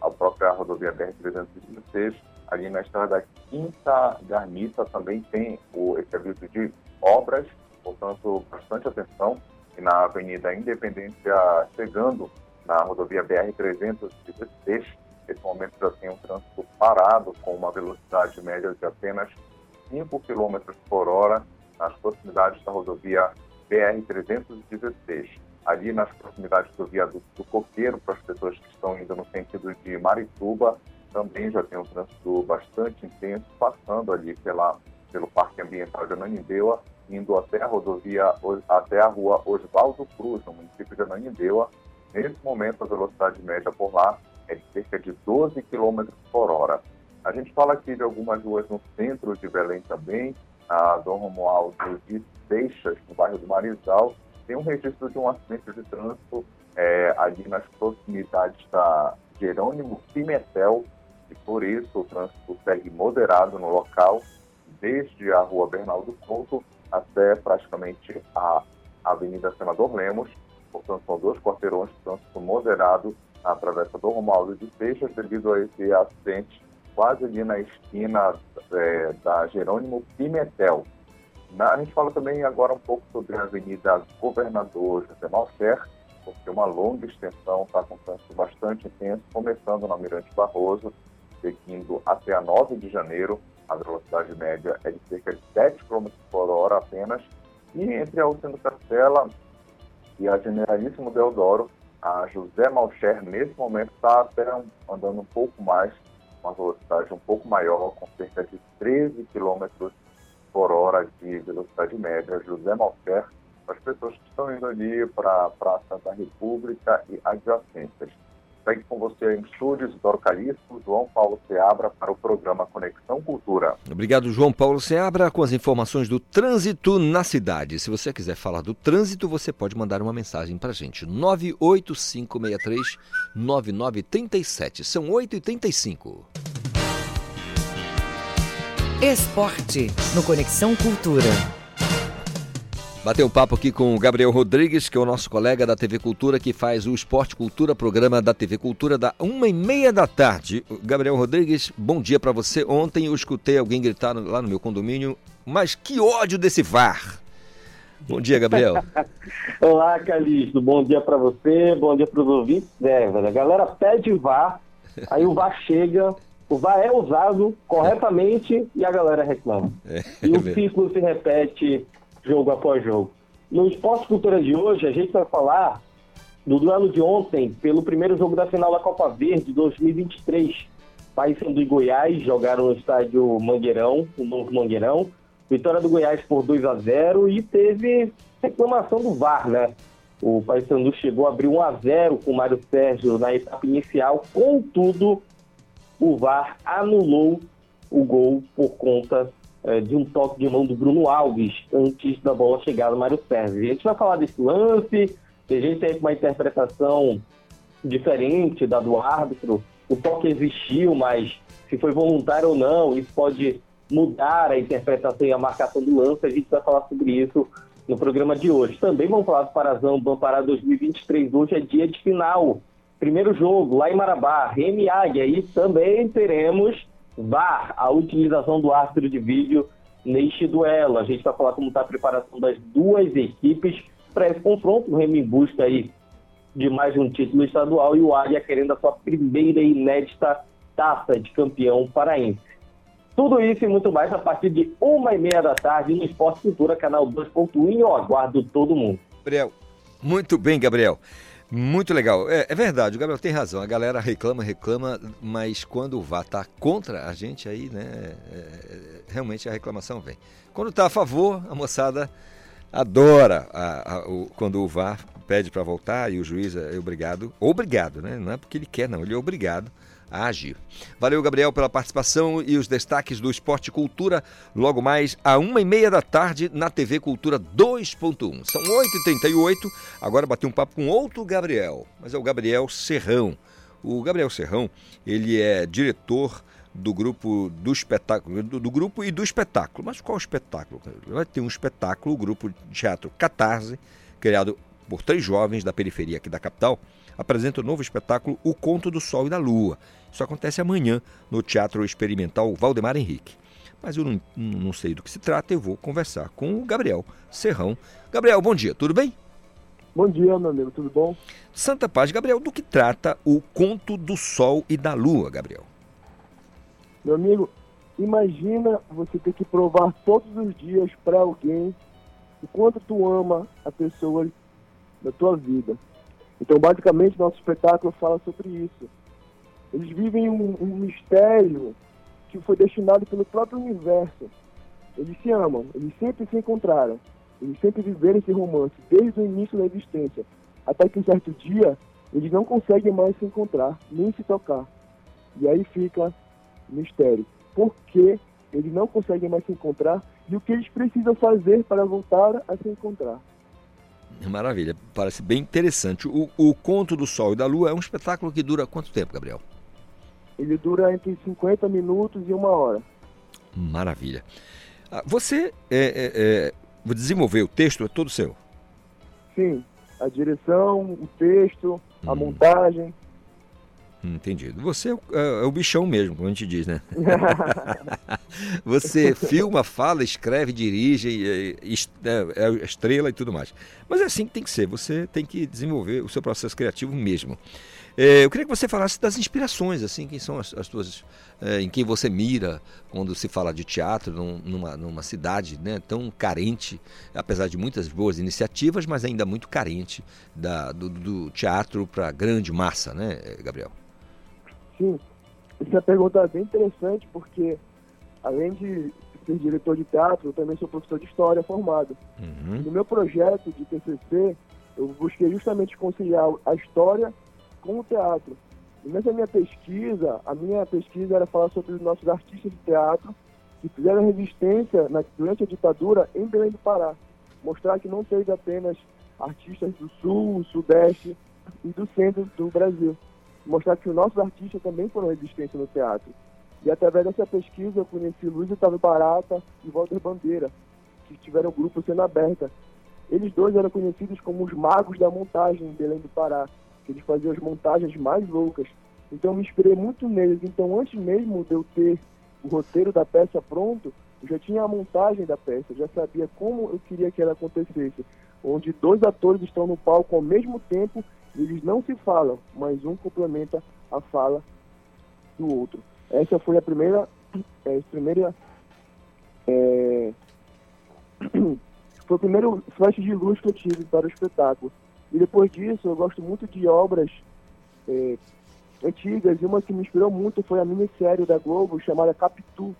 à própria rodovia BR-316, ali na estrada da Quinta Garmita também tem o, esse aviso de obras, portanto, bastante atenção. E na Avenida Independência, chegando na rodovia BR-316, nesse momento já tem um trânsito parado com uma velocidade média de apenas 5 km por hora nas proximidades da rodovia BR-316. Ali nas proximidades do viaduto do Coqueiro, para as pessoas que estão indo no sentido de Marituba, também já tem um trânsito bastante intenso, passando ali pela, pelo Parque Ambiental de Ananindeua, indo até a rodovia, até a rua Oswaldo Cruz, no município de Ananindeua. Nesse momento, a velocidade média por lá é de cerca de 12 km por hora. A gente fala aqui de algumas ruas no centro de Belém também, a Dom Romualdo de Seixas, no bairro do Marizal, tem um registro de um acidente de trânsito é, ali nas proximidades da Jerônimo Pimentel, e por isso o trânsito segue moderado no local, desde a rua Bernardo Couto até praticamente a Avenida Senador Lemos. Portanto, são dois quarteirões de trânsito moderado na travessa do Romualdo de Seixas, devido a esse acidente quase ali na esquina é, da Jerônimo Pimentel. Na, a gente fala também agora um pouco sobre a Avenida Governador José Malcher, porque uma longa extensão está com trânsito bastante intenso, começando na Mirante Barroso, seguindo até a 9 de janeiro. A velocidade média é de cerca de 7 km por hora apenas. E entre a Alcino Castela e a Generalíssimo Deodoro, a José Malcher, nesse momento, está até andando um pouco mais, uma velocidade um pouco maior, com cerca de 13 km por hora de velocidade média. José para as pessoas que estão indo ali para a Praça da República e adjacências. Segue com você em estúdios, Doro Calixto, João Paulo Seabra, para o programa Conexão Cultura. Obrigado, João Paulo Seabra, com as informações do trânsito na cidade. Se você quiser falar do trânsito, você pode mandar uma mensagem para a gente. 98563-9937. São 8h35. Esporte, no Conexão Cultura. Bateu um papo aqui com o Gabriel Rodrigues, que é o nosso colega da TV Cultura, que faz o Esporte Cultura, programa da TV Cultura, da uma e meia da tarde. Gabriel Rodrigues, bom dia para você. Ontem eu escutei alguém gritar lá no meu condomínio, mas que ódio desse VAR! Bom dia, Gabriel. Olá, Calixto. Bom dia para você, bom dia para os ouvintes. É, a galera pede VAR, aí o VAR chega, o VAR é usado corretamente e a galera reclama. É, e o ciclo se repete jogo após jogo. No Esporte Cultura de hoje, a gente vai falar do duelo de ontem, pelo primeiro jogo da final da Copa Verde 2023. Paysandu e Goiás jogaram no estádio Mangueirão, o novo Mangueirão. Vitória do Goiás por 2 a 0 e teve reclamação do VAR, né? O Paysandu chegou a abrir 1 a 0 com o Mário Sérgio na etapa inicial, contudo, o VAR anulou o gol por conta de um toque de mão do Bruno Alves antes da bola chegar no Mário Sérgio. A gente vai falar desse lance, a gente tem uma interpretação diferente da do árbitro. O toque existiu, mas se foi voluntário ou não, isso pode mudar a interpretação e a marcação do lance. A gente vai falar sobre isso no programa de hoje. Também vamos falar do Parazão do Pará 2023. Hoje é dia de final. Primeiro jogo lá em Marabá, Remy Águia. E também teremos VAR, a utilização do árbitro de vídeo neste duelo. A gente vai falar como está a preparação das duas equipes para esse confronto. O Remy em busca aí de mais um título estadual e o Águia querendo a sua primeira inédita taça de campeão paraense. Tudo isso e muito mais a partir de uma e meia da tarde no Esporte Cultura, canal 2.1. Eu aguardo todo mundo. Gabriel, muito bem, Gabriel. Muito legal. É, é, verdade, o Gabriel tem razão. A galera reclama, reclama, mas quando o VAR está contra a gente, aí, né, é, é, realmente a reclamação vem. Quando está a favor, a moçada adora a, a, o, quando o VAR pede para voltar e o juiz é obrigado, obrigado, né? Não é porque ele quer, não, ele é obrigado a agir. Valeu, Gabriel, pela participação e os destaques do Esporte Cultura, logo mais a uma e meia da tarde na TV Cultura 2.1. São 8h38, agora bati um papo com outro Gabriel, mas é o Gabriel Serrão. O Gabriel Serrão, ele é diretor do grupo do espetáculo, do, do, grupo e do espetáculo. Mas qual espetáculo? Vai ter um espetáculo, o grupo de teatro Catarse, criado por três jovens da periferia aqui da capital, apresenta o novo espetáculo O Conto do Sol e da Lua. Isso acontece amanhã no Teatro Experimental Valdemar Henrique. Mas eu não, não sei do que se trata, eu vou conversar com o Gabriel Serrão. Gabriel, bom dia, tudo bem? Bom dia, meu amigo, tudo bom? Santa Paz, Gabriel, do que trata o Conto do Sol e da Lua, Gabriel? Meu amigo, imagina você ter que provar todos os dias para alguém o quanto tu ama a pessoa da tua vida. Então, basicamente, nosso espetáculo fala sobre isso. Eles vivem um, um mistério que foi destinado pelo próprio universo. Eles se amam, eles sempre se encontraram, eles sempre viveram esse romance desde o início da existência, até que um certo dia eles não conseguem mais se encontrar, nem se tocar. E aí fica o mistério. Por que eles não conseguem mais se encontrar e o que eles precisam fazer para voltar a se encontrar? Maravilha, parece bem interessante. O, o Conto do Sol e da Lua é um espetáculo que dura quanto tempo, Gabriel? Ele dura entre 50 minutos e uma hora. Maravilha. Ah, você é, é, é, desenvolver o texto, é todo seu? Sim, a direção, o texto, hum. a montagem. Entendido. Você é o, é, é o, bichão mesmo, como a gente diz, né? Você filma, fala, escreve, dirige, é, é estrela e tudo mais. Mas é assim que tem que ser. Você tem que desenvolver o seu processo criativo mesmo. É, eu queria que você falasse das inspirações, assim, quem são as, as tuas, é, em quem você mira quando se fala de teatro num, numa, numa cidade né, tão carente, apesar de muitas boas iniciativas, mas ainda muito carente da, do, do teatro para grande massa, né, Gabriel? Sim, essa pergunta é bem interessante porque, além de ser diretor de teatro, eu também sou professor de história formado. Uhum. No meu projeto de TCC, eu busquei justamente conciliar a história com o teatro. E nessa minha pesquisa, a minha pesquisa era falar sobre os nossos artistas de teatro que fizeram resistência na, durante a ditadura em Belém do Pará. Mostrar que não teve apenas artistas do sul, sudeste e do centro do Brasil mostrar que os nossos artistas também foram resistência no teatro. E através dessa pesquisa eu conheci Luiz Otávio Barata e Walter Bandeira, que tiveram o grupo Cena Aberta. Eles dois eram conhecidos como os magos da montagem em Belém do Pará, que eles faziam as montagens mais loucas. Então eu me inspirei muito neles. Então antes mesmo de eu ter o roteiro da peça pronto, eu já tinha a montagem da peça, já sabia como eu queria que ela acontecesse, onde dois atores estão no palco ao mesmo tempo eles não se falam, mas um complementa a fala do outro. Essa foi a primeira, é, primeira é, foi o primeiro flash de luz que eu tive para o espetáculo. E depois disso, eu gosto muito de obras é, antigas, e uma que me inspirou muito foi a minissérie da Globo chamada Capitu,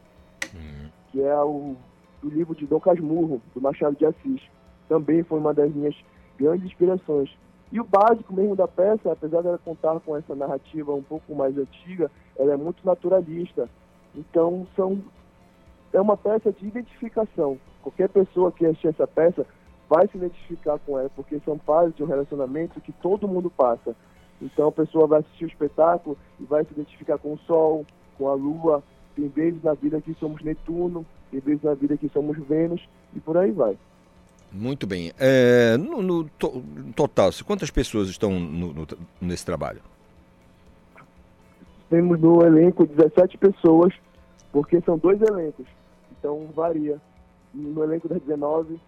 uhum. que é o, o livro de Dom Casmurro, do Machado de Assis. Também foi uma das minhas grandes inspirações. E o básico mesmo da peça, apesar dela contar com essa narrativa um pouco mais antiga, ela é muito naturalista. Então, são, é uma peça de identificação. Qualquer pessoa que assistir essa peça vai se identificar com ela, porque são fases de um relacionamento que todo mundo passa. Então, a pessoa vai assistir o espetáculo e vai se identificar com o Sol, com a Lua. Tem vezes na vida que somos Netuno, tem vezes na vida que somos Vênus, e por aí vai. Muito bem. É, no, no to, total, quantas pessoas estão no, no, nesse trabalho? Temos no elenco 17 pessoas, porque são dois elencos. Então varia. No elenco das 19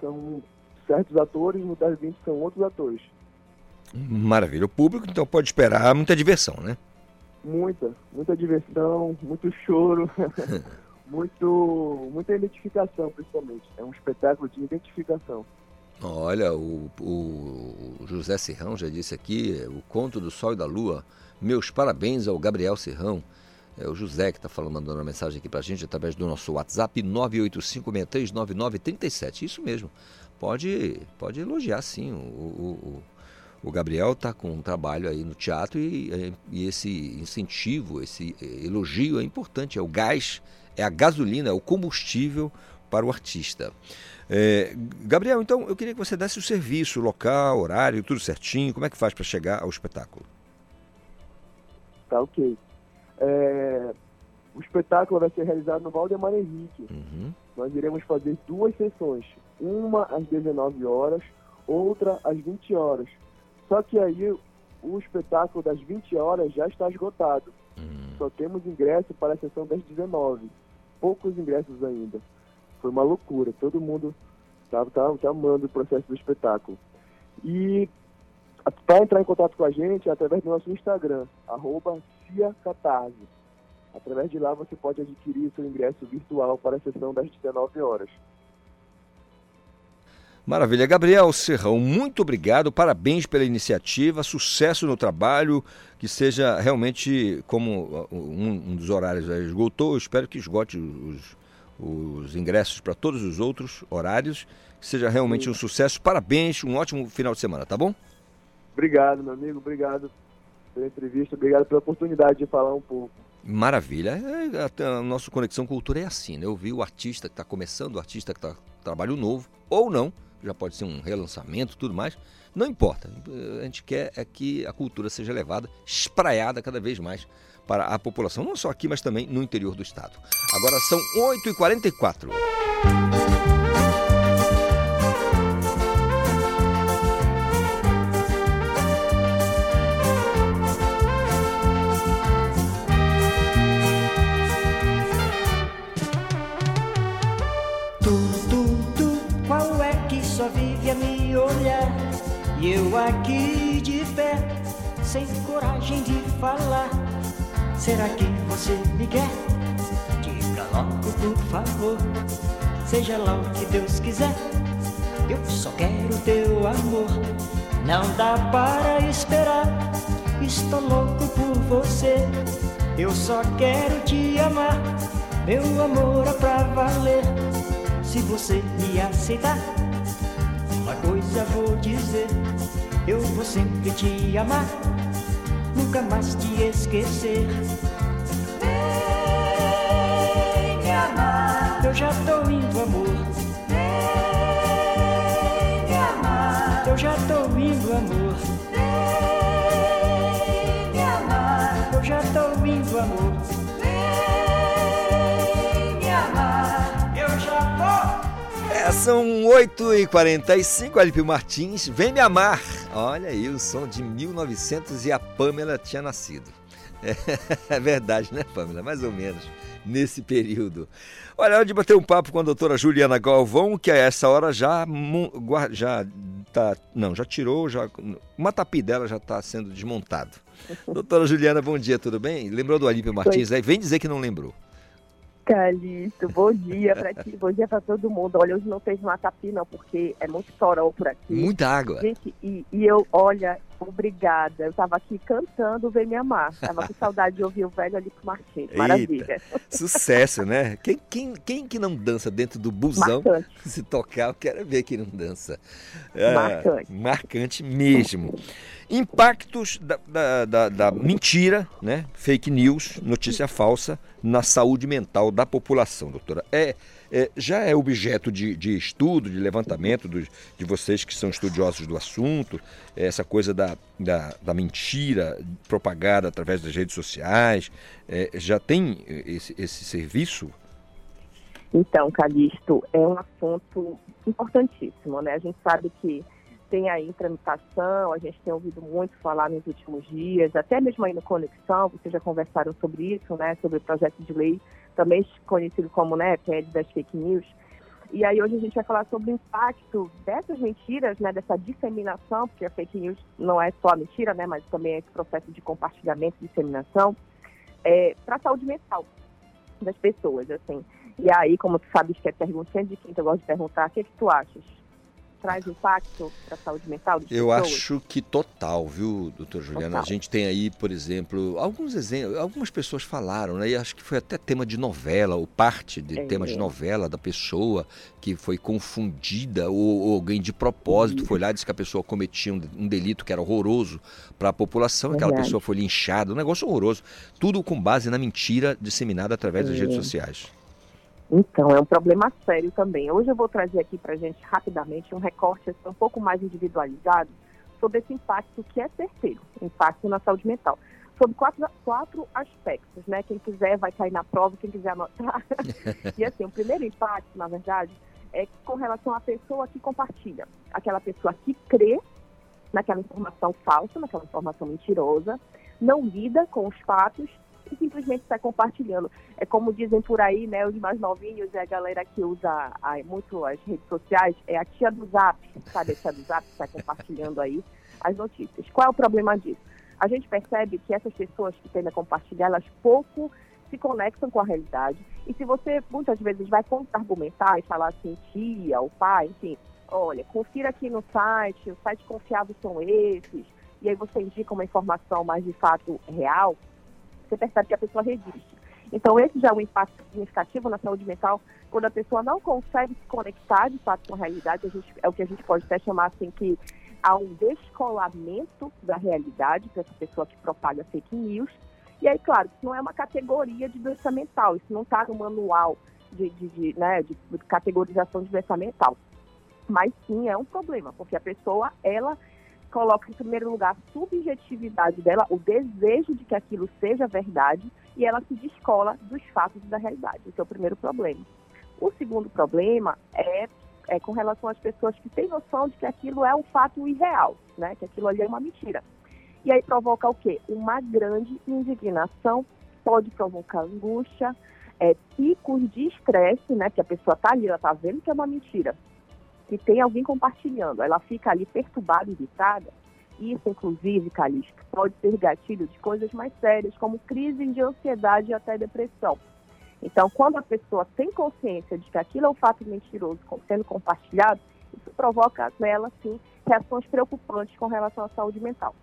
são certos atores, no das 20 são outros atores. Maravilha. O público então pode esperar muita diversão, né? Muita, muita diversão, muito choro, muito, muita identificação, principalmente. É um espetáculo de identificação. Olha, o, o José Serrão já disse aqui, o Conto do Sol e da Lua. Meus parabéns ao Gabriel Serrão. É o José que está falando, mandando uma mensagem aqui para a gente através do nosso WhatsApp 985639937. Isso mesmo. Pode, pode elogiar sim. O, o, o Gabriel está com um trabalho aí no teatro e, e, esse incentivo, esse elogio é importante. É o gás, é a gasolina, é o combustível para o artista. É, Gabriel, então eu queria que você desse o serviço, local, horário, tudo certinho. Como é que faz para chegar ao espetáculo? Tá ok. É, o espetáculo vai ser realizado no Valdemar Henrique. Uhum. Nós iremos fazer duas sessões, uma às 19 horas, outra às 20 horas. Só que aí o espetáculo das 20 horas já está esgotado. Só temos ingresso para a sessão das 19. Poucos ingressos ainda. Foi uma loucura. Todo mundo estava tá, tá amando o processo do espetáculo. E para entrar em contato com a gente é através do nosso Instagram, arroba Catarse. Através de lá você pode adquirir seu ingresso virtual para a sessão das 19 horas. Maravilha. Gabriel Serrão, muito obrigado, parabéns pela iniciativa, sucesso no trabalho, que seja realmente como um, um dos horários esgotou, eu espero que esgote os, os ingressos para todos os outros horários, que seja realmente Sim. um sucesso. Parabéns, um ótimo final de semana, tá bom? Obrigado, meu amigo, obrigado pela entrevista, obrigado pela oportunidade de falar um pouco. Maravilha. É, a, a nossa Conexão Cultura é assim, né? Eu vi o artista que está começando, o artista que está trabalho novo, ou não, já pode ser um relançamento, tudo mais. Não importa. A gente quer é que a cultura seja levada, espraiada cada vez mais para a população, não só aqui, mas também no interior do estado. Agora são 8h44. Aqui de pé, sem coragem de falar. Será que você me quer? Diga logo, por favor. Seja lá o que Deus quiser. Eu só quero teu amor. Não dá para esperar. Estou louco por você. Eu só quero te amar. Meu amor é pra valer. Se você me aceitar uma coisa vou dizer, eu vou sempre te amar, nunca mais te esquecer. Vem me amar, eu já tô indo, amor. Vem me amar, eu já tô indo, amor. São 8h45, Alipio Martins, Vem Me Amar. Olha aí o som de 1900 e a Pamela tinha nascido. É, é verdade, né, Pamela? Mais ou menos nesse período. Olha, hora de bater um papo com a doutora Juliana Galvão, que a essa hora já já tá, não, já tirou, já uma tapi dela já está sendo desmontado. doutora Juliana, bom dia, tudo bem? Lembrou do Alípio Martins aí? Vem dizer que não lembrou. Calixto, bom dia pra ti, bom dia pra todo mundo. Olha, hoje não fez matapi não, porque é muito toró por aqui. Muita água. Gente, e, e, eu, olha, obrigada. Eu tava aqui cantando Vem Me Amar. Tava com saudade de ouvir o velho ali pro Martins. Maravilha. Eita, sucesso, né? Quem, quem, quem que não dança dentro do busão? Marcante. Se tocar, eu quero ver quem não dança. É, marcante. Marcante mesmo. Impactos da, da, da, da, mentira, né? fake news, notícia falsa, na saúde mental da população, doutora. É, é já é objeto de, de estudo, de levantamento dos, de vocês que são estudiosos do assunto, essa coisa da, da, da mentira propagada através das redes sociais. É, já tem esse, esse serviço? Então, Calixto, é um assunto importantíssimo, né? A gente sabe que tem aí tramitação, a gente tem ouvido muito falar nos últimos dias, até mesmo aí no Conexão, vocês já conversaram sobre isso, né, sobre o projeto de lei, também conhecido como, né, PL das fake news. E aí hoje a gente vai falar sobre o impacto dessas mentiras, né, dessa disseminação, porque a fake news não é só a mentira, né, mas também é esse processo de compartilhamento disseminação, é, para a saúde mental das pessoas, assim. E aí, como tu sabes que é pergunta de quem eu gosto de perguntar, o que, é que tu achas? Traz impacto para a saúde mental das Eu pessoas? acho que total, viu, doutor Juliana? Total. A gente tem aí, por exemplo, alguns exemplos, algumas pessoas falaram, né? E acho que foi até tema de novela, ou parte de É. tema de novela da pessoa que foi confundida, ou, ou alguém de propósito foi lá e disse que a pessoa cometia um, um delito que era horroroso para a população, aquela Verdade. pessoa foi linchada, um negócio horroroso. Tudo com base na mentira disseminada através das É. redes sociais. Então, é um problema sério também. Hoje eu vou trazer aqui para a gente rapidamente um recorte assim, um pouco mais individualizado sobre esse impacto que é certeiro, impacto na saúde mental. Sobre quatro, quatro aspectos, né? Quem quiser vai cair na prova, quem quiser anotar. e assim, o primeiro impacto, na verdade, é com relação à pessoa que compartilha. Aquela pessoa que crê naquela informação falsa, naquela informação mentirosa, não lida com os fatos e simplesmente sai compartilhando. É como dizem por aí, né, os mais novinhos, é a galera que usa ah, muito as redes sociais, é a tia do Zap, sabe? A tia do Zap que sai compartilhando aí as notícias. Qual é o problema disso? A gente percebe que essas pessoas que tendem a compartilhar, elas pouco se conectam com a realidade. E se você muitas vezes vai contra-argumentar e falar assim, tia, ou pai, enfim, olha, confira aqui no site, os sites confiáveis são esses, e aí você indica uma informação mais de fato real, você percebe que a pessoa resiste. Então, esse já é um impacto significativo na saúde mental, quando a pessoa não consegue se conectar de fato com a realidade, a gente, é o que a gente pode até chamar assim que há um descolamento da realidade para essa pessoa que propaga fake news. E aí, claro, isso não é uma categoria de doença mental, isso não está no manual de, de, de, né, de categorização de doença mental. Mas sim é um problema, porque a pessoa, ela coloca em primeiro lugar a subjetividade dela, o desejo de que aquilo seja verdade, e ela se descola dos fatos da realidade. Esse é o primeiro problema. O segundo problema é, é com relação às pessoas que têm noção de que aquilo é um fato irreal, né? que aquilo ali é uma mentira. E aí provoca o quê? Uma grande indignação, pode provocar angústia, é, picos de estresse, né? Que a pessoa está ali, ela está vendo que é uma mentira, que tem alguém compartilhando, ela fica ali perturbada, irritada. Isso, inclusive, Calixto, pode ser gatilho de coisas mais sérias, como crise de ansiedade e até depressão. Então, quando a pessoa tem consciência de que aquilo é um fato mentiroso sendo compartilhado, isso provoca nela, sim, reações preocupantes com relação à saúde mental.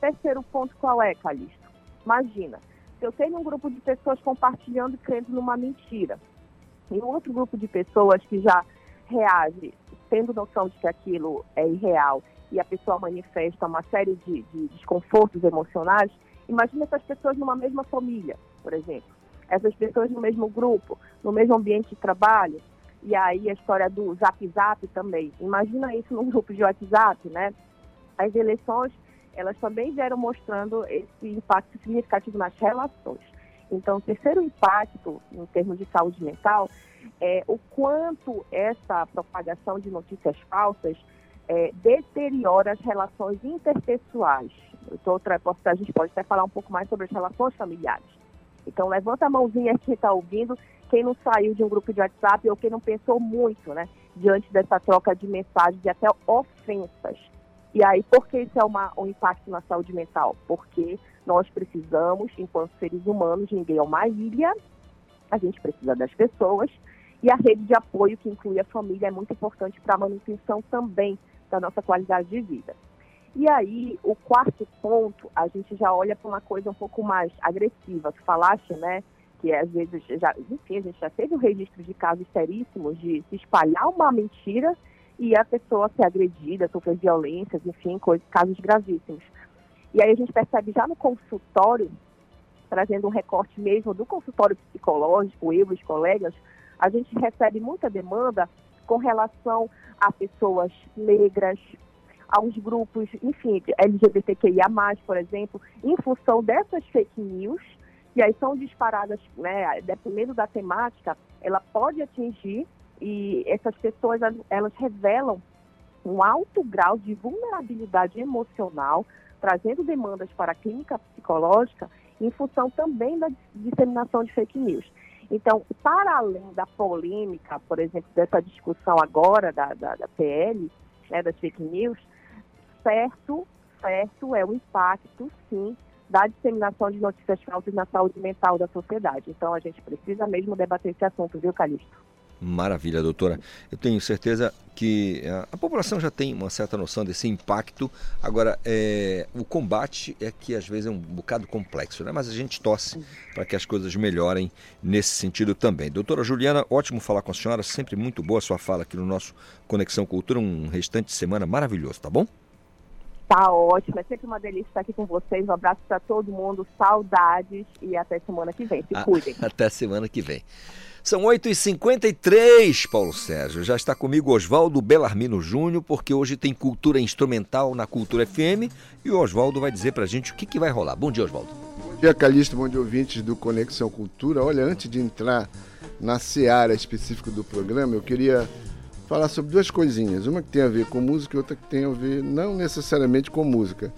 Terceiro ponto, qual é, Calixto? Imagina, se eu tenho um grupo de pessoas compartilhando e crendo numa mentira, e um outro grupo de pessoas que já reage tendo noção de que aquilo é irreal e a pessoa manifesta uma série de, de desconfortos emocionais, imagina essas pessoas numa mesma família, por exemplo. Essas pessoas no mesmo grupo, no mesmo ambiente de trabalho. E aí a história do zap zap também. Imagina isso num grupo de WhatsApp, né? As eleições, elas também vieram mostrando esse impacto significativo nas relações. Então, o terceiro impacto, em termos de saúde mental, é o quanto essa propagação de notícias falsas é, deteriora as relações interpessoais. Outra, a gente pode até falar um pouco mais sobre as relações familiares. Então, levanta a mãozinha quem está ouvindo, quem não saiu de um grupo de WhatsApp ou quem não pensou muito, né, diante dessa troca de mensagens e até ofensas. E aí, por que isso é uma, um impacto na saúde mental? Porque nós precisamos, enquanto seres humanos, ninguém é uma ilha, a gente precisa das pessoas, e a rede de apoio, que inclui a família, é muito importante para a manutenção também da nossa qualidade de vida. E aí, o quarto ponto, a gente já olha para uma coisa um pouco mais agressiva. Tu falaste, né, que às vezes, já, enfim, a gente já teve um registro de casos seríssimos de se espalhar uma mentira e a pessoa ser agredida, sofrer violências, enfim, coisas, casos gravíssimos. E aí a gente percebe já no consultório, trazendo um recorte mesmo do consultório psicológico, eu e os colegas, a gente recebe muita demanda com relação a pessoas negras, a uns grupos, enfim, LGBTQIA+, por exemplo, em função dessas fake news, e aí são disparadas, né, dependendo da temática, ela pode atingir, e essas pessoas, elas revelam um alto grau de vulnerabilidade emocional, trazendo demandas para a clínica psicológica, em função também da disseminação de fake news. Então, para além da polêmica, por exemplo, dessa discussão agora da, da, da PL, né, das fake news, certo, certo é o impacto, sim, da disseminação de notícias falsas na saúde mental da sociedade. Então, a gente precisa mesmo debater esse assunto, viu, Calixto? Maravilha, doutora. Eu tenho certeza que a, a população já tem uma certa noção desse impacto. Agora, é, o combate é que às vezes é um bocado complexo, né? mas a gente torce para que as coisas melhorem nesse sentido também. Doutora Juliana, ótimo falar com a senhora, sempre muito boa a sua fala aqui no nosso Conexão Cultura. Um restante de semana maravilhoso, tá bom? Tá ótimo, é sempre uma delícia estar aqui com vocês. Um abraço para todo mundo, saudades e até semana que vem. Se Ah, cuidem. Até semana que vem. São 8h53, Paulo Sérgio. Já está comigo Oswaldo Belarmino Júnior, porque hoje tem cultura instrumental na Cultura FM e o Oswaldo vai dizer pra gente o que, que vai rolar. Bom dia, Oswaldo. Bom dia, Calixto, bom dia, ouvintes do Conexão Cultura. Olha, antes de entrar na seara específica do programa, eu queria falar sobre duas coisinhas. Uma que tem a ver com música e outra que tem a ver não necessariamente com música.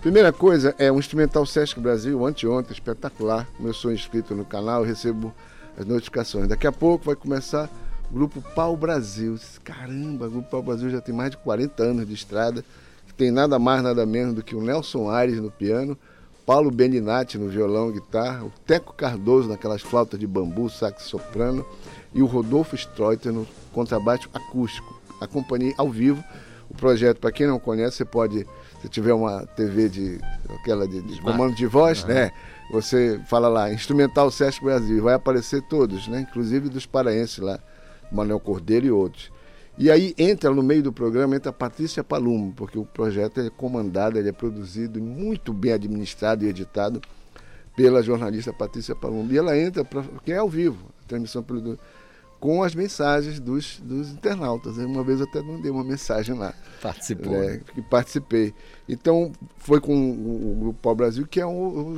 Primeira coisa é um instrumental Sesc Brasil, anteontem, espetacular. Como eu sou inscrito no canal, recebo as notificações. Daqui a pouco vai começar o Grupo Pau Brasil. Caramba, o Grupo Pau Brasil já tem mais de 40 anos de estrada, tem nada mais, nada menos do que o Nelson Aires no piano, Paulo Beninati no violão e guitarra, o Teco Cardoso naquelas flautas de bambu, sax soprano e o Rodolfo Streuter no contrabaixo acústico. Acompanhei ao vivo o projeto. Para quem não conhece, você pode, se tiver uma TV de aquela de, de comando de voz, né? Você fala lá, Instrumental Sesc Brasil, vai aparecer todos, né? Inclusive dos paraenses lá, Manuel Cordeiro e outros. E aí entra no meio do programa, entra a Patrícia Palumo, porque o projeto é comandado, ele é produzido muito bem administrado e editado pela jornalista Patrícia Palumo. E ela entra, pra, que é ao vivo, transmissão pelo, com as mensagens dos, dos internautas. Uma vez eu até mandei uma mensagem lá. Participou, né, né? que participei. Então, foi com o, o Grupo Pau Brasil, que é um,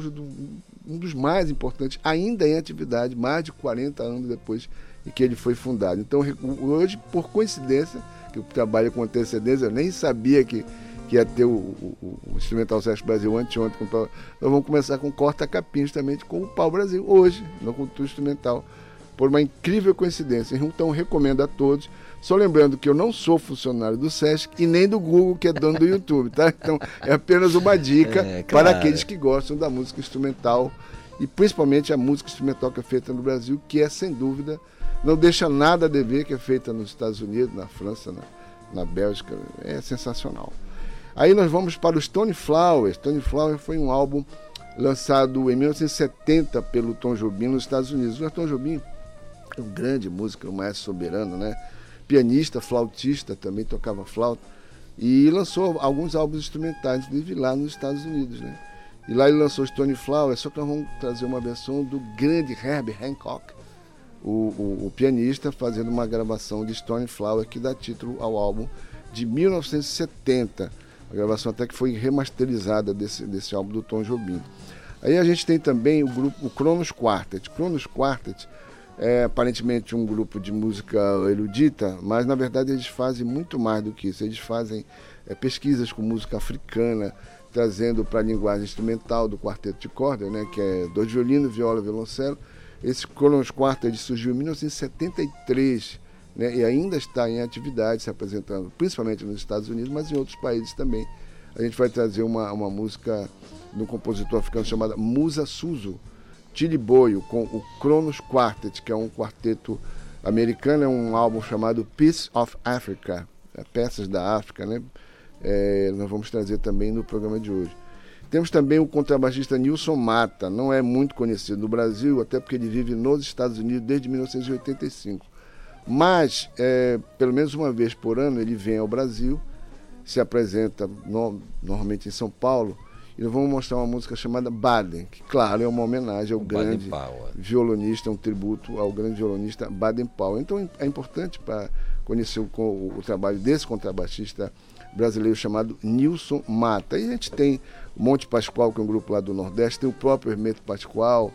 um- dos mais importantes, ainda em atividade, mais de 40 anos depois de que ele foi fundado. Então, hoje, por coincidência, que eu trabalho com antecedência, eu nem sabia que, que ia ter o, o, o Instrumental Sesc Brasil anteontem. Com o Pau- Nós vamos começar com Corta Capim, justamente com o Pau Brasil, hoje, na Cultura Instrumental por uma incrível coincidência. Então recomendo a todos. Só lembrando que eu não sou funcionário do SESC e nem do Google, que é dono do YouTube, tá? Então é apenas uma dica É, para claro. aqueles que gostam da música instrumental e principalmente a música instrumental que é feita no Brasil, que é sem dúvida, não deixa nada a dever, que é feita nos Estados Unidos, na França, na, na Bélgica, é sensacional. Aí nós vamos para o Stone Flowers. Stone Flowers foi um álbum lançado em 1970 pelo Tom Jobim nos Estados Unidos. O Tom Jobim é um grande músico, um maestro soberano, né? Pianista, flautista, também tocava flauta. E lançou alguns álbuns instrumentais, inclusive lá nos Estados Unidos, né? E lá ele lançou Stone Flowers, só que nós vamos trazer uma versão do grande Herbie Hancock, o, o- o pianista, fazendo uma gravação de Stone Flower que dá título ao álbum de 1970. A gravação até que foi remasterizada desse, desse álbum do Tom Jobim. Aí a gente tem também o grupo o Cronos Quartet. Cronos Quartet é aparentemente um grupo de música erudita, mas na verdade eles fazem muito mais do que isso. Eles fazem é, pesquisas com música africana, trazendo para a linguagem instrumental do quarteto de corda, né, que é dois violinos, viola, violoncelo. Esse Cronos Quartet surgiu em 1973 né, e ainda está em atividade, se apresentando principalmente nos Estados Unidos, mas em outros países também. A gente vai trazer uma, uma música um compositor africano chamada Musa Suzu, Tiliboio, com o Cronos Quartet, que é um quarteto americano, é um álbum chamado Peace of Africa, é, Peças da África, né? É, nós vamos trazer também no programa de hoje. Temos também o contrabaixista Nilson Mata, não é muito conhecido no Brasil, até porque ele vive nos Estados Unidos desde 1985. Mas, é, pelo menos uma vez por ano, ele vem ao Brasil, se apresenta no- normalmente em São Paulo, e nós vamos mostrar uma música chamada Baden, que, claro, é uma homenagem ao grande Powell. violonista, um tributo ao grande violonista Baden Powell. Então é importante para conhecer o, co- o trabalho desse contrabaixista brasileiro chamado Nilson Mata. E a gente tem o Monte Pascoal, que é um grupo lá do Nordeste, tem o próprio Hermeto Pascoal,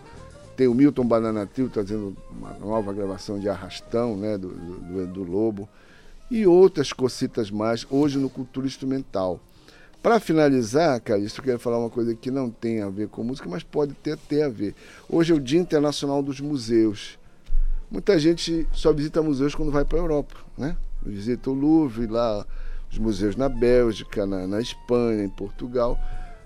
tem o Milton Banana Trio trazendo uma nova gravação de Arrastão, né, do, do, do Lobo, e outras cocitas mais, hoje no Cultura Instrumental. Para finalizar, cara, eu quero falar uma coisa que não tem a ver com música, mas pode ter, ter a ver. Hoje é o Dia Internacional dos Museus. Muita gente só visita museus quando vai para a Europa, né? Visita o Louvre, lá os museus na Bélgica, na, na Espanha, em Portugal.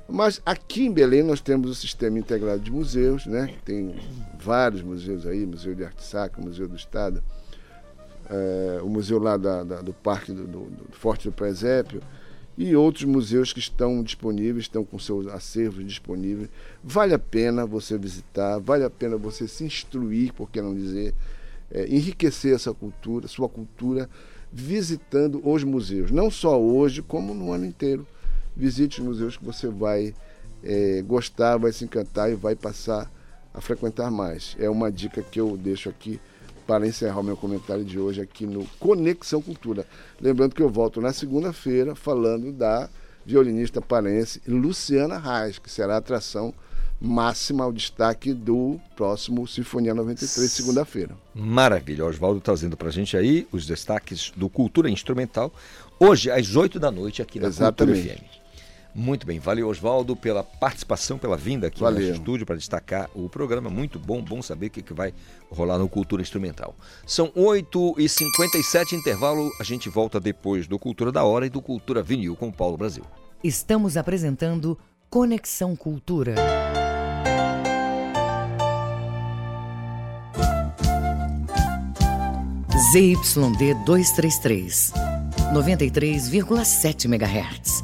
Mas aqui em Belém nós temos o sistema integrado de museus, né? Tem vários museus aí, Museu de Arte Sacra, Museu do Estado, é, o museu lá da, da, do Parque do, do, do, Forte do Presépio e outros museus que estão disponíveis, estão com seus acervos disponíveis. Vale a pena você visitar, vale a pena você se instruir, por que não dizer, é, enriquecer essa cultura, sua cultura, visitando os museus. Não só hoje, como no ano inteiro. Visite os museus que você vai é, gostar, vai se encantar e vai passar a frequentar mais. É uma dica que eu deixo aqui para encerrar o meu comentário de hoje aqui no Conexão Cultura. Lembrando que eu volto na segunda-feira falando da violinista parense Luciana Reis, que será a atração máxima ao destaque do próximo Sinfonia 93, segunda-feira. Maravilha. Oswaldo trazendo para a gente aí os destaques do Cultura Instrumental, hoje às 8 da noite aqui na Exatamente. Cultura FM. Muito bem, valeu Oswaldo pela participação, pela vinda aqui valeu. no nosso estúdio para destacar o programa. Muito bom, bom saber o que, que vai rolar no Cultura Instrumental. São 8h57, intervalo. A gente volta depois do Cultura da Hora e do Cultura Vinil com o Paulo Brasil. Estamos apresentando Conexão Cultura. ZYD 233, 93,7 MHz.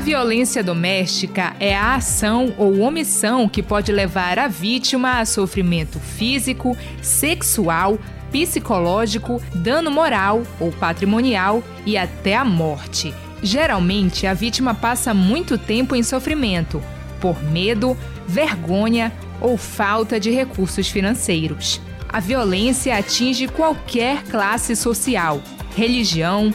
A violência doméstica é a ação ou omissão que pode levar a vítima a sofrimento físico, sexual, psicológico, dano moral ou patrimonial e até a morte. Geralmente, a vítima passa muito tempo em sofrimento por medo, vergonha ou falta de recursos financeiros. A violência atinge qualquer classe social, religião,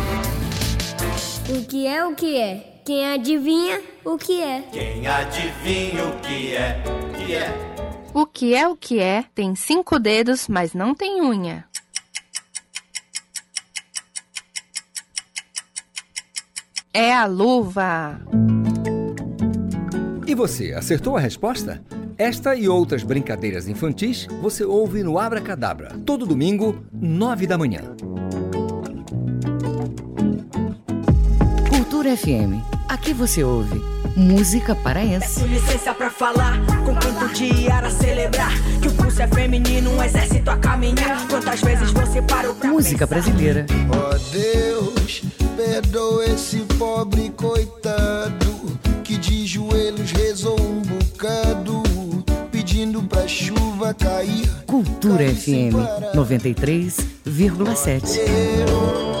O que é o que é? Quem adivinha o que é? Quem adivinha o que é? Que é? O que é o que é? Tem cinco dedos, mas não tem unha. É a luva. E você, acertou a resposta? Esta e outras brincadeiras infantis você ouve no Abra Cadabra, todo domingo, nove da manhã. Cultura FM. Aqui você ouve música paraense. Peço licença pra falar, com quanto dia era celebrar que o pulso é feminino, um exército a caminhar. Quantas vezes você parou pra Música pensar? brasileira. Ó oh Deus, perdoa esse pobre coitado que de joelhos rezou um bocado pedindo pra chuva cair. Cultura cair FM 93,7.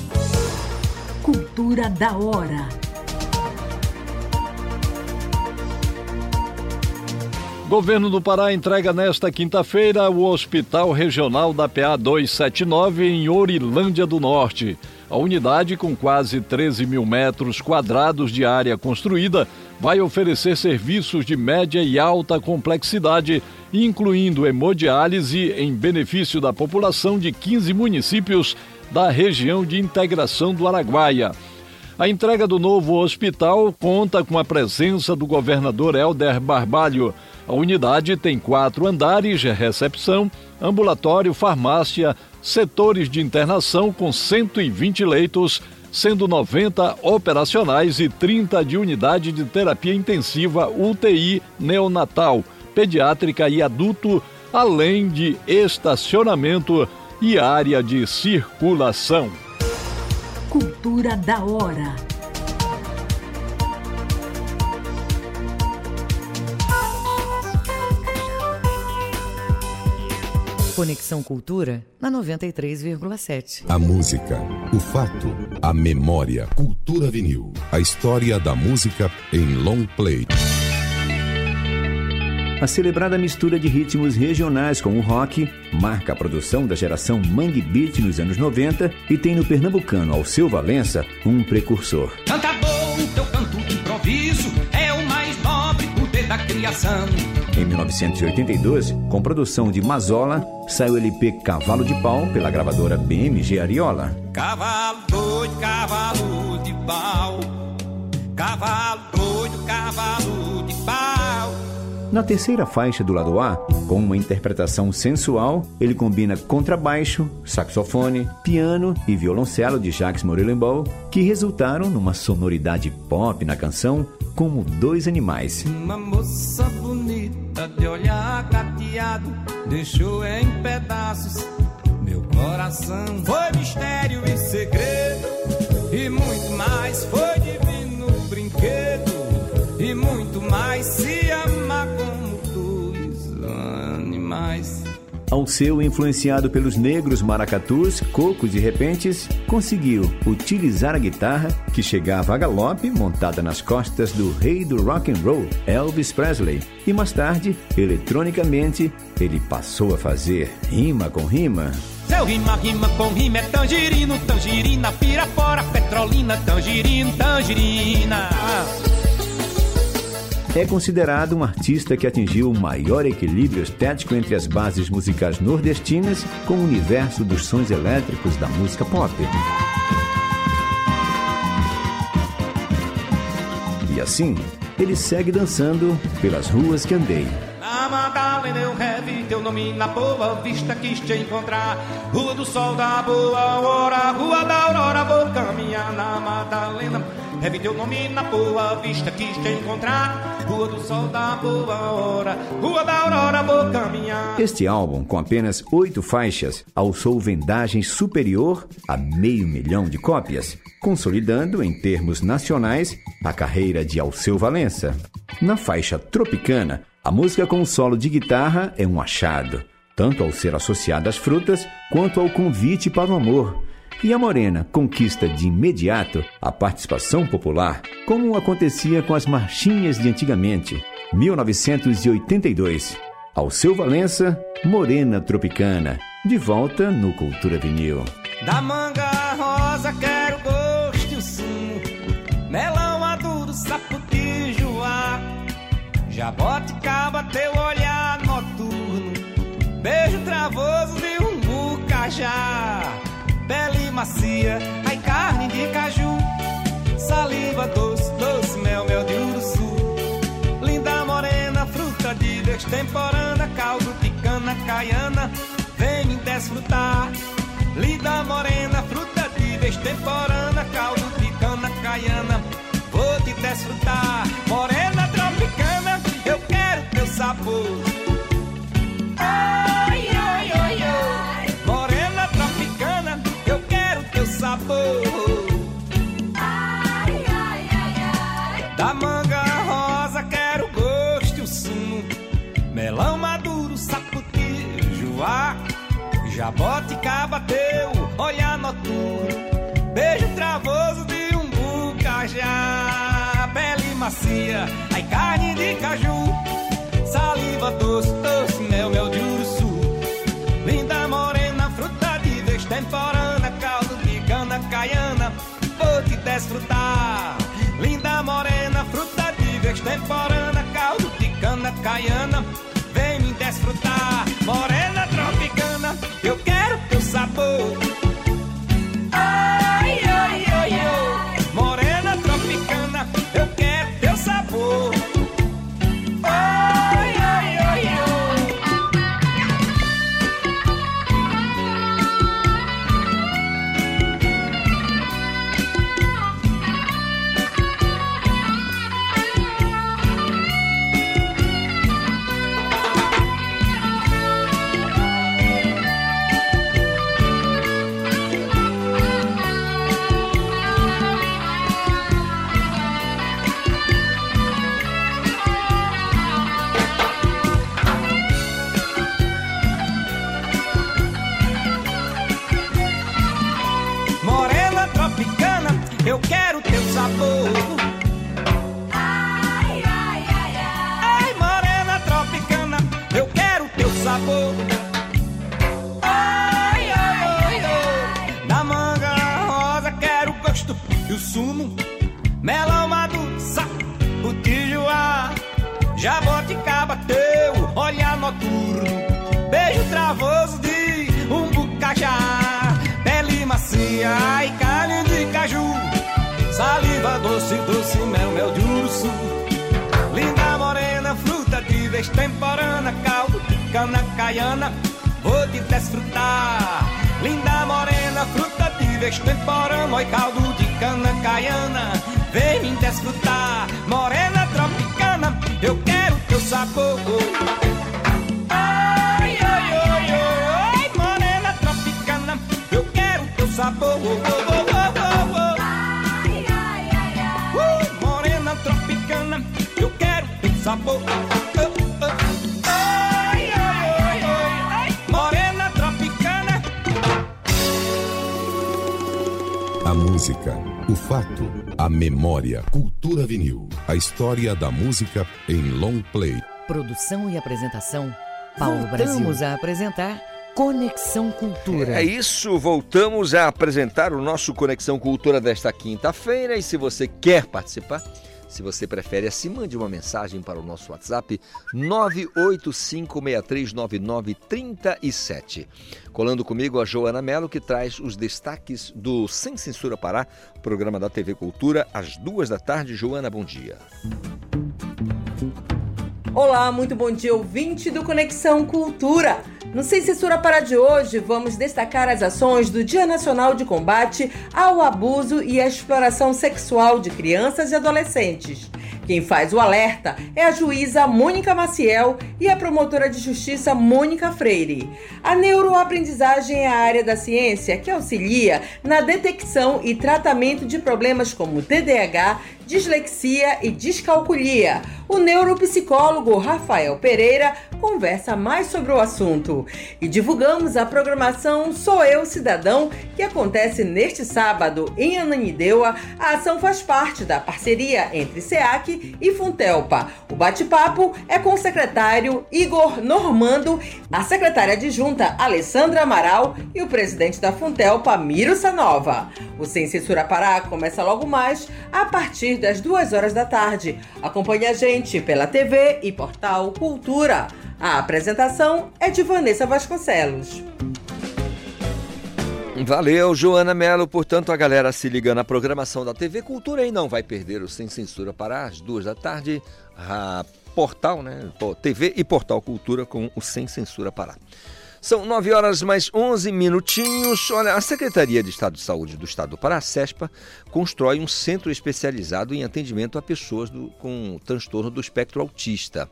Da hora. Governo do Pará entrega nesta quinta-feira o Hospital Regional da PA 279 em Orilândia do Norte. A unidade, com quase 13 mil metros quadrados de área construída, vai oferecer serviços de média e alta complexidade, incluindo hemodiálise em benefício da população de 15 municípios da região de integração do Araguaia. A entrega do novo hospital conta com a presença do governador Helder Barbalho. A unidade tem quatro andares, recepção, ambulatório, farmácia, setores de internação com 120 leitos, sendo 90 operacionais e 30 de unidade de terapia intensiva UTI neonatal, pediátrica e adulto, além de estacionamento e área de circulação. Cultura da hora. Conexão Cultura na 93,7. A música, o fato, a memória. Cultura vinil. A história da música em long play. A celebrada mistura de ritmos regionais com o rock marca a produção da geração Mangue Beat nos anos 90 e tem no pernambucano Alceu Valença um precursor. Canta bom, teu canto de improviso é o mais nobre poder da criação. Em 1982, com produção de Mazola, saiu o LP Cavalo de Pau pela gravadora BMG Ariola. Cavalo doido, cavalo de pau. Cavalo doido, cavalo. Na terceira faixa do lado A, com uma interpretação sensual, ele combina contrabaixo, saxofone, piano e violoncelo de Jacques Morellenbaugh, que resultaram numa sonoridade pop na canção como dois animais. Uma moça bonita de olhar gateado deixou em pedaços meu coração. Foi mistério e segredo e muito mais. Foi divino brinquedo e muito mais. Se animais. Alceu, influenciado pelos negros maracatus, cocos e repentes, conseguiu utilizar a guitarra que chegava a galope montada nas costas do rei do rock and roll, Elvis Presley, e mais tarde, eletronicamente, ele passou a fazer rima com rima. Seu rima, rima com rima é tangerino, tangerina, pirapora, petrolina, tangerino, tangerina. É considerado um artista que atingiu o maior equilíbrio estético entre as bases musicais nordestinas com o universo dos sons elétricos da música pop. E assim, ele segue dançando pelas ruas que andei. Na Madalena eu revi teu nome na boa vista quis te encontrar. Rua do Sol da Boa Hora, Rua da Aurora, vou caminhar na Madalena. Revi teu nome na boa vista quis te encontrar. Rua do Sol da Boa Hora, Rua da Aurora, vou caminhar. Este álbum, com apenas oito faixas, alçou vendagem superior a meio milhão de cópias, consolidando, em termos nacionais, a carreira de Alceu Valença. Na faixa Tropicana, a música com solo de guitarra é um achado, tanto ao ser associada às frutas quanto ao convite para o amor. E a Morena conquista de imediato a participação popular, como acontecia com as marchinhas de antigamente. 1982. Alceu Valença, Morena Tropicana, de volta no Cultura Vinil. Da manga rosa quero gosto e o sumo Melão maduro, saputijoá Jaboticaba, teu olhar noturno Beijo travoso de um bucajá Pele macia, ai carne de caju Saliva doce, doce mel, mel de uruçu Linda morena, fruta de destemporana Caldo de cana caiana, vem me desfrutar Linda morena, fruta de destemporana, caldo de cana caiana, vou te desfrutar. Morena tropicana, eu quero teu sabor. Ai, Jaboticaba teu, olhar noturno Beijo travoso de um bucajá Pele macia, ai carne de caju Saliva doce, doce, mel, mel de uruçu Linda morena, fruta de destemporana Caldo de cana caiana, vou te desfrutar. Linda morena, fruta de destemporana Caldo de cana caiana, vem me desfrutar. Morena teu sabor. Ai, ai, ai, ai. Ai, morena tropicana, eu quero teu sabor. Ai, ai, ai, ai. Da manga rosa quero o gosto e o sumo. Melão maduro, sapo, tijuá. Jaboticaba teu olhar noturno. Beijo travoso de um bucajá. Pele macia de caju. Saliva doce, doce, mel, mel de urso. Linda morena, fruta de vez temporana. Caldo de cana caiana, vou te desfrutar. Linda morena, fruta de vez temporana. Oi, caldo de cana caiana, vem me desfrutar. Morena tropicana, eu quero teu sabor. Ai, ai, ai, ai, morena tropicana, eu quero teu sabor. A música, o fato, a memória. Cultura vinil. A história da música em long play. Produção e apresentação, Paulo Brasil. Voltamos a apresentar Conexão Cultura. É isso, voltamos a apresentar o nosso Conexão Cultura desta quinta-feira. E se você quer participar, se você prefere assim, mande uma mensagem para o nosso WhatsApp 985639937. Colando comigo a Joana Mello, que traz os destaques do Sem Censura Pará, programa da TV Cultura, às duas da tarde. Joana, bom dia. Olá, muito bom dia, ouvinte do Conexão Cultura. No Sem Censura para de hoje, vamos destacar as ações do Dia Nacional de Combate ao Abuso e à Exploração Sexual de Crianças e Adolescentes. Quem faz o alerta é a juíza Mônica Maciel e a promotora de justiça Mônica Freire. A neuroaprendizagem é a área da ciência que auxilia na detecção e tratamento de problemas como TDAH, dislexia e descalculia. O neuropsicólogo Rafael Pereira conversa mais sobre o assunto. E divulgamos a programação Sou Eu Cidadão, que acontece neste sábado em Ananindeua. A ação faz parte da parceria entre SEAC e Funtelpa. O bate-papo é com o secretário Igor Normando, a secretária adjunta Alessandra Amaral e o presidente da Funtelpa, Miro Sanova. O Sem Censura Pará começa logo mais a partir das duas horas da tarde. Acompanhe a gente pela TV e portal Cultura. A apresentação é de Vanessa Vasconcelos. Valeu, Joana Mello. Portanto, a galera se liga na programação da TV Cultura e não vai perder o Sem Censura para as duas da tarde. A portal, né? TV e Portal Cultura com o Sem Censura Pará. São 9 horas mais 11 minutinhos. Olha, a Secretaria de Estado de Saúde do Estado do Pará, a constrói um centro especializado em atendimento a pessoas do, com transtorno do espectro autista.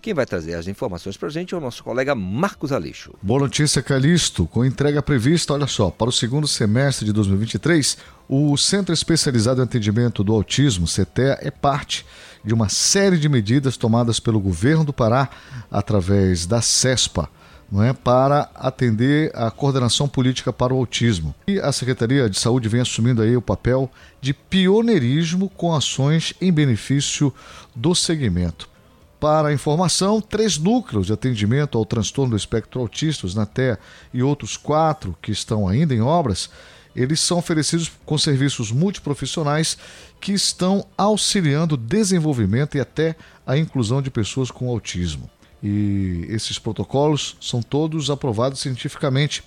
Quem vai trazer as informações para a gente é o nosso colega Marcos Aleixo. Boa notícia, Calixto. Com entrega prevista, olha só, para o segundo semestre de 2023, o Centro Especializado em Atendimento do Autismo, CETEA, é parte de uma série de medidas tomadas pelo governo do Pará através da CESPA. Não é, para atender a coordenação política para o autismo. E a Secretaria de Saúde vem assumindo aí o papel de pioneirismo com ações em benefício do segmento. Para a informação, três núcleos de atendimento ao transtorno do espectro autista, os NATE e outros quatro que estão ainda em obras, eles são oferecidos com serviços multiprofissionais que estão auxiliando o desenvolvimento e até a inclusão de pessoas com autismo. E esses protocolos são todos aprovados cientificamente.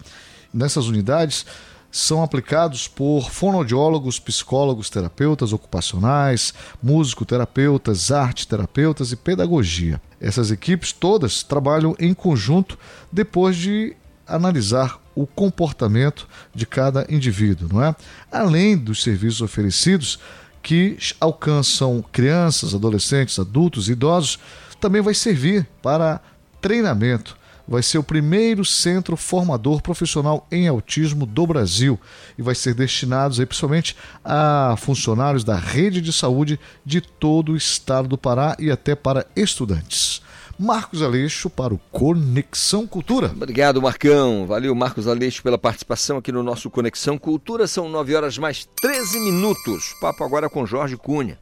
Nessas unidades são aplicados por fonoaudiólogos, psicólogos, terapeutas ocupacionais, músico-terapeutas, arte-terapeutas e pedagogia. Essas equipes todas trabalham em conjunto depois de analisar o comportamento de cada indivíduo, não é? Além dos serviços oferecidos que alcançam crianças, adolescentes, adultos e idosos, também vai servir para treinamento. Vai ser o primeiro centro formador profissional em autismo do Brasil e vai ser destinado principalmente a funcionários da rede de saúde de todo o estado do Pará e até para estudantes. Marcos Aleixo para o Conexão Cultura. Obrigado, Marcão. Valeu, Marcos Aleixo, pela participação aqui no nosso Conexão Cultura. São 9 horas mais 13 minutos. Papo agora com Jorge Cunha.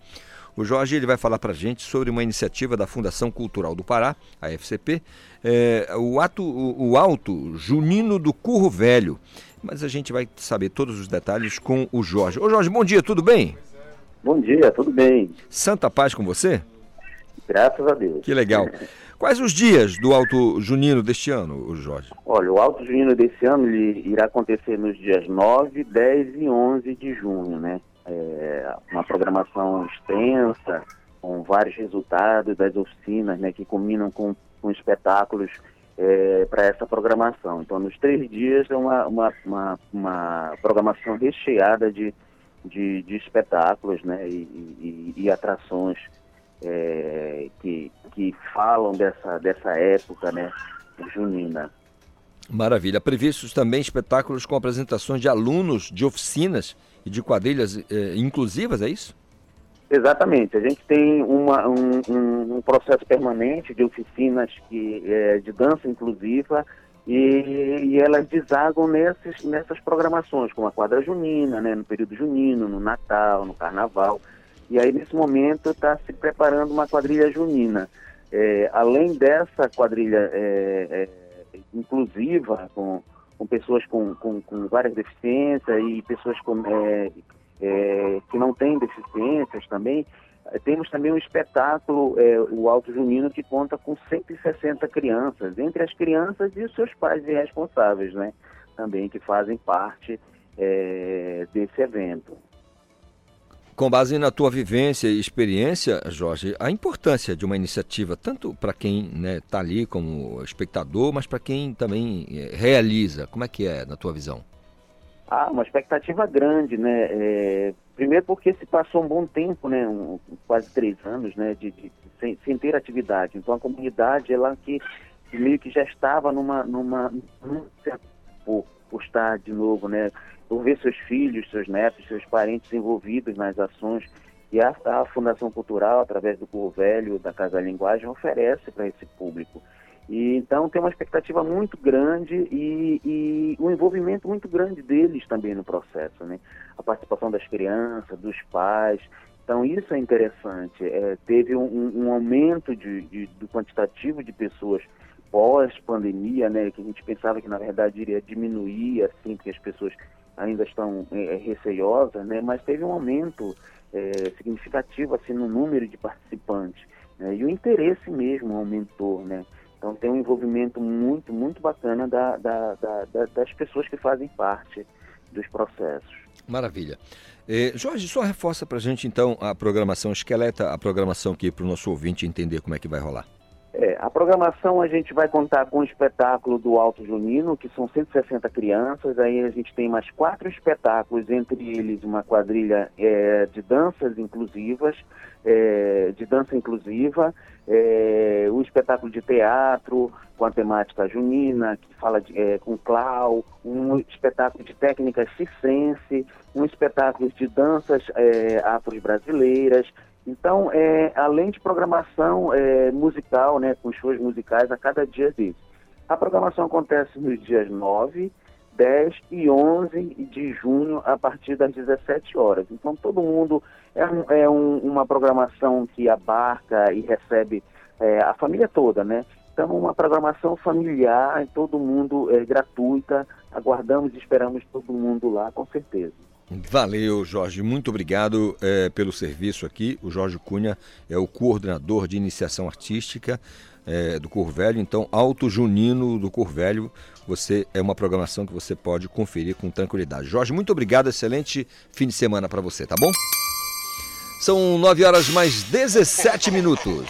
O Jorge ele vai falar para a gente sobre uma iniciativa da Fundação Cultural do Pará, a FCP, é, o, ato, o, o Alto Junino do Curro Velho. Mas a gente vai saber todos os detalhes com o Jorge. Ô Jorge, bom dia, tudo bem? Bom dia, tudo bem. Santa paz com você? Graças a Deus. Que legal. Quais os dias do Alto Junino deste ano, Jorge? Olha, o Alto Junino desse ano ele irá acontecer nos dias 9, 10 e 11 de junho, né? É uma programação extensa, com vários resultados das oficinas, né, que combinam com, com espetáculos é, para essa programação. Então, nos três dias é uma, uma, uma, uma programação recheada de, de, de espetáculos né, e, e, e atrações é, que, que falam dessa, dessa época né, junina. Maravilha. Previstos também espetáculos com apresentações de alunos de oficinas e de quadrilhas eh, inclusivas, é isso? Exatamente. A gente tem uma, um, um, processo permanente de oficinas que, é, de dança inclusiva e, e, elas desagam nesses, nessas programações, como a quadra junina, né, no período junino, no Natal, no Carnaval. E aí, nesse momento, está se preparando uma quadrilha junina. É, além dessa quadrilha é, inclusiva, com, com pessoas com, com, com, várias deficiências e pessoas com, é, é, que não têm deficiências também, temos também um espetáculo, é, o Alto Junino, que conta com 160 crianças, entre as crianças e os seus pais e né? Também que fazem parte desse evento. Com base na tua vivência e experiência, Jorge, a importância de uma iniciativa, tanto para quem está né, tá ali como espectador, mas para quem também é, realiza, como é que é na tua visão? Ah, uma expectativa grande, né? É, primeiro porque se passou um bom tempo, né? Um, quase três anos, né? De, de sem, sem, ter atividade. Então a comunidade, ela que meio que já estava numa, numa, numa por, por estar de novo, né? Por ver seus filhos, seus netos, seus parentes envolvidos nas ações que a, a Fundação Cultural, através do Curro Velho, da Casa Linguagem, oferece para esse público. E, então tem uma expectativa muito grande e, e, um envolvimento muito grande deles também no processo, né? A participação das crianças, dos pais. Então isso é interessante. É, teve um, um aumento de, de, do quantitativo de pessoas pós-pandemia, né? Que a gente pensava que na verdade iria diminuir, assim, porque as pessoas ainda estão é, receiosas, né, mas teve um aumento é, significativo assim, no número de participantes. Né, e o interesse mesmo aumentou. Né? Então tem um envolvimento muito, muito bacana da, da, da, das pessoas que fazem parte dos processos. Maravilha. Eh, Jorge, só reforça para a gente então a programação, esqueleta a programação aqui para o nosso ouvinte entender como é que vai rolar. É, a programação a gente vai contar com o espetáculo do Alto Junino, que são 160 crianças. Aí a gente tem mais quatro espetáculos, entre eles uma quadrilha é, de danças inclusivas, é, de dança inclusiva, é, um espetáculo de teatro com a temática junina, que fala de, é, com clau, um espetáculo de técnicas circense, um espetáculo de danças é, afro-brasileiras, então, é, além de programação é, musical, né, com shows musicais a cada dia desses. A programação acontece nos dias 9, 10 e 11 de junho, a partir das 17 horas. Então, todo mundo. É, é um, uma programação que abarca e recebe é, a família toda, né? Então, uma programação familiar, todo mundo é gratuita. Aguardamos e esperamos todo mundo lá, com certeza. Valeu, Jorge. Muito obrigado é, pelo serviço aqui. O Jorge Cunha é o coordenador de iniciação artística é, do Cor Velho. Então, Alto Junino do Cor Velho, você é uma programação que você pode conferir com tranquilidade. Jorge, muito obrigado. Excelente fim de semana para você, tá bom? São 9 horas mais 17 minutos.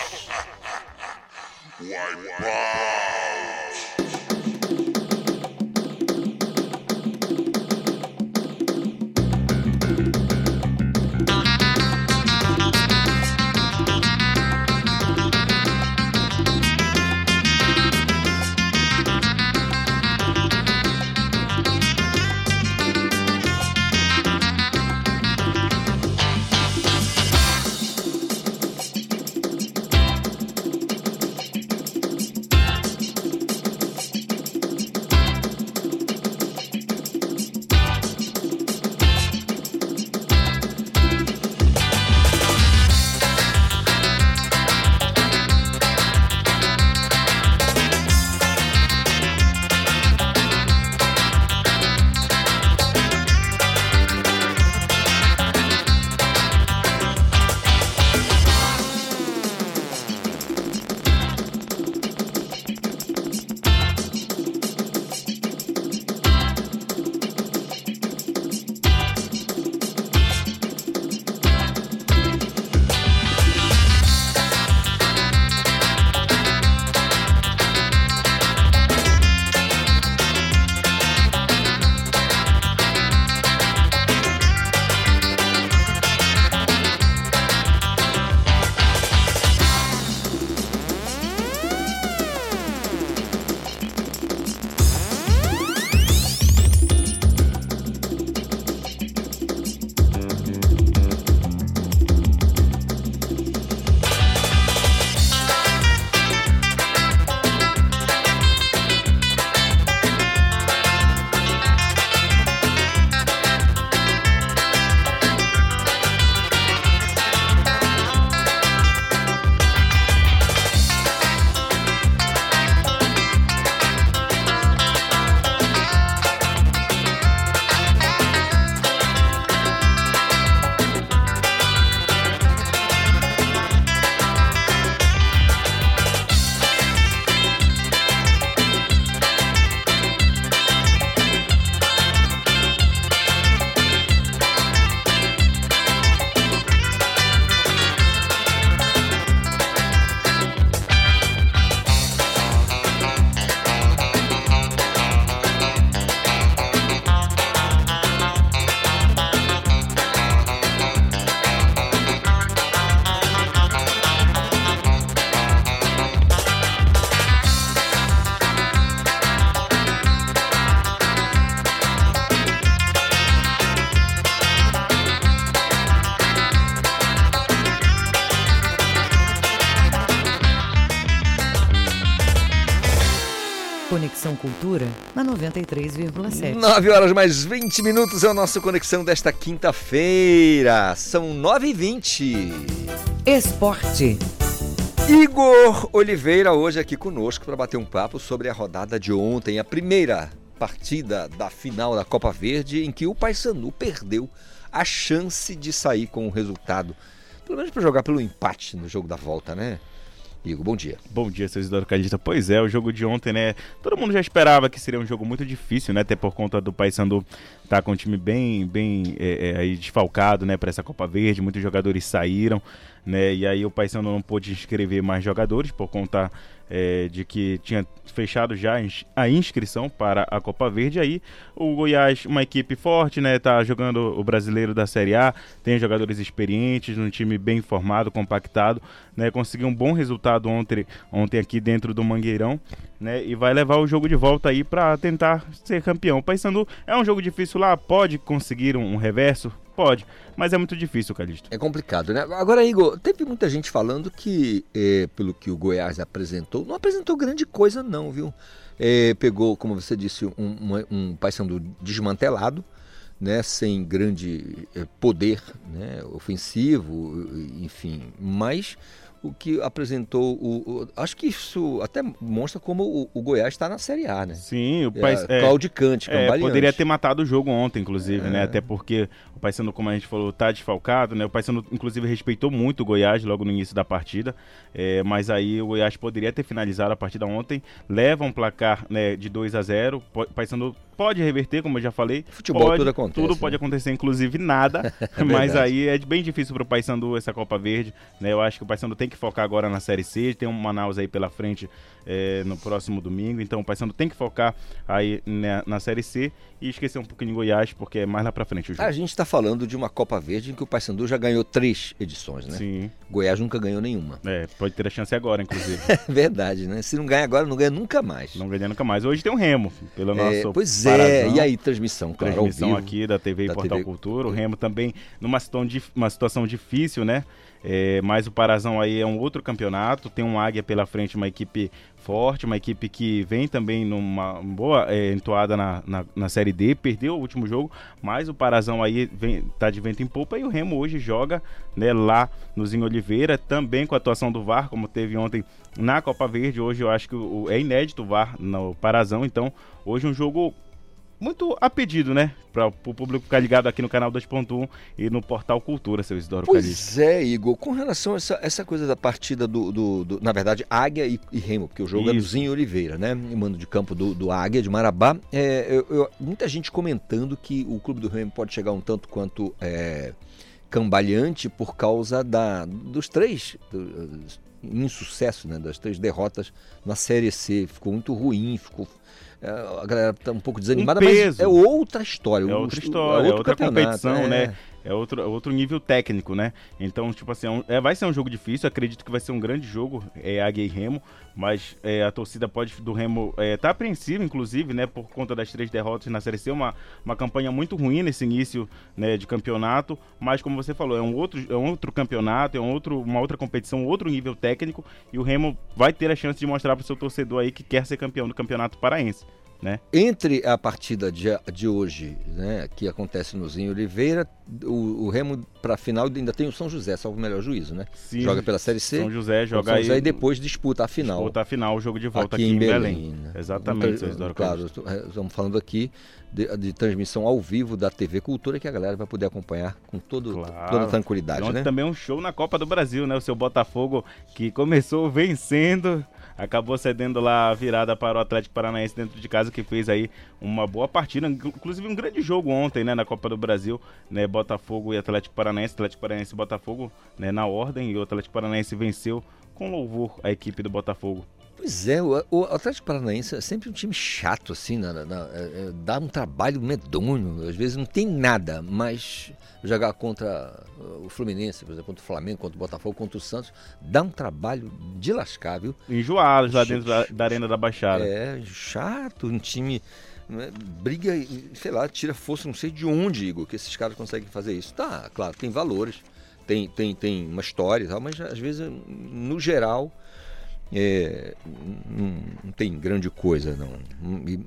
93,7. 9 horas mais 20 minutos é o nosso Conexão desta quinta-feira. São 9 e 20 Esporte. Igor Oliveira hoje aqui conosco para bater um papo sobre a rodada de ontem, a primeira partida da final da Copa Verde em que o Paysandu perdeu a chance de sair com o resultado, pelo menos para jogar pelo empate no jogo da volta, né? Igor, bom dia. Bom dia, seu Isidoro Calista. Pois é, o jogo de ontem, né? Todo mundo já esperava que seria um jogo muito difícil, né? Até por conta do Paysandu tá com um time bem, bem é, é, aí desfalcado, né? Para essa Copa Verde, muitos jogadores saíram, né? E aí o Paysandu não pôde inscrever mais jogadores por conta é, de que tinha fechado já a inscrição para a Copa Verde. Aí o Goiás, uma equipe forte, né? Tá jogando o brasileiro da Série A, tem jogadores experientes, um time bem formado, compactado, né? Conseguiu um bom resultado ontem, ontem aqui dentro do Mangueirão, né? E vai levar o jogo de volta aí para tentar ser campeão. O Paysandu é um jogo difícil lá, pode conseguir um, um reverso, Pode, mas é muito difícil, Calixto. É complicado, né? Agora, Igor, teve muita gente falando que, é, pelo que o Goiás apresentou, não apresentou grande coisa não, viu? É, pegou, como você disse, um, um, um desmantelado, né, sem grande é, poder né, ofensivo, enfim, mas o que apresentou o, o, acho que isso até mostra como o, o Goiás está na Série A, né? Sim, o Pais, é, claudicante, é, poderia ter matado o jogo ontem, inclusive, né? é. né? Até porque o Paysandu, como a gente falou, tá desfalcado, né? O Paysandu inclusive respeitou muito o Goiás logo no início da partida, é, mas aí o Goiás poderia ter finalizado a partida ontem, leva um placar né, de 2 a 0, o Paysandu pode reverter, como eu já falei. Futebol pode, tudo acontece. Tudo né? pode acontecer, inclusive nada. é mas aí é bem difícil para o Paysandu essa Copa Verde, né? Eu acho que o Paysandu tem que focar agora na Série C, tem um Manaus aí pela frente é, no próximo domingo, então o Paysandu tem que focar aí na, na, Série C e esquecer um pouquinho de Goiás, porque é mais lá para frente o jogo. A gente está falando de uma Copa Verde em que o Paysandu já ganhou três edições, né? Sim. Goiás nunca ganhou nenhuma. É, pode ter a chance agora, inclusive. é verdade, né? Se não ganha agora, não ganha nunca mais. Não ganha nunca mais. Hoje tem um Remo, pelo é, nosso Pois é, e aí, transmissão, claro, Transmissão aqui da TV da e Portal TV. Cultura. O Remo também numa situação, uma situação difícil, né? É, mas o Parazão aí é um outro campeonato, tem um Águia pela frente, uma equipe forte, uma equipe que vem também numa boa é, entoada na, na, na, Série D, perdeu o último jogo, mas o Parazão aí vem, tá de vento em polpa e o Remo hoje joga né, lá no Zinho Oliveira, também com a atuação do VAR, como teve ontem na Copa Verde, hoje eu acho que o, é inédito o VAR no Parazão, então hoje um jogo muito a pedido, né? Para o público ficar ligado aqui no canal 2.1 e no portal Cultura, seu Isidoro Pois Calixto. é, Igor. Com relação a essa, essa coisa da partida do, do, do na verdade, Águia e, e, Remo, porque o jogo Isso. é do Zinho Oliveira, né? Mando de campo do, do Águia, de Marabá. É, eu, eu, muita gente comentando que o clube do Remo pode chegar um tanto quanto é, cambaleante por causa da, dos três... Do, insucesso, né, das três derrotas na Série C. Ficou muito ruim, ficou a galera está um pouco desanimada, um mas é outra história. É outra história, é outra competição, é. né? É outro, é outro nível técnico, né? Então, tipo assim, é, é vai ser um jogo difícil, acredito que vai ser um grande jogo, é Águia e Remo, mas é, a torcida pode do Remo é, tá apreensiva, inclusive, né, por conta das três derrotas na Série C, uma, uma campanha muito ruim nesse início né, de campeonato, mas como você falou, é um outro, é um outro campeonato, é um outro, uma outra competição, outro nível técnico, e o Remo vai ter a chance de mostrar para o seu torcedor aí que quer ser campeão do Campeonato Paraense. Né? Entre a partida de, de hoje, né, que acontece no Zinho Oliveira, o, o Remo para a final ainda tem o São José, salvo o melhor juízo, né? Sim, joga pela Série C. São José joga São José aí, e depois disputa a final. Disputa a final, o jogo de volta aqui, aqui em Belém. Belém. Né? Exatamente, então, Claro, é, estamos falando aqui de, de, transmissão ao vivo da TV Cultura que a galera vai poder acompanhar com todo, claro. toda tranquilidade, e né? também um show na Copa do Brasil, né? O seu Botafogo que começou vencendo acabou cedendo lá a virada para o Atlético Paranaense dentro de casa, que fez aí uma boa partida, inclusive um grande jogo ontem, né, na Copa do Brasil, né, Botafogo e Atlético Paranaense, Atlético Paranaense e Botafogo, né, na ordem, e o Atlético Paranaense venceu com louvor a equipe do Botafogo. Pois é, o, o, Atlético Paranaense é sempre um time chato, assim, na, na, na, é, é, dá um trabalho medonho, às vezes não tem nada, mas jogar contra uh, o Fluminense, por exemplo, contra o Flamengo, contra o Botafogo, contra o Santos, dá um trabalho de lascar, viu? Enjoados lá dentro da, da, Arena da Baixada. É, chato, um time né, briga, sei lá, tira força, não sei de onde, Igor, que esses caras conseguem fazer isso. Tá, claro, tem valores, tem, tem, tem uma história e tal, mas às vezes, no geral é, não, não tem grande coisa, não.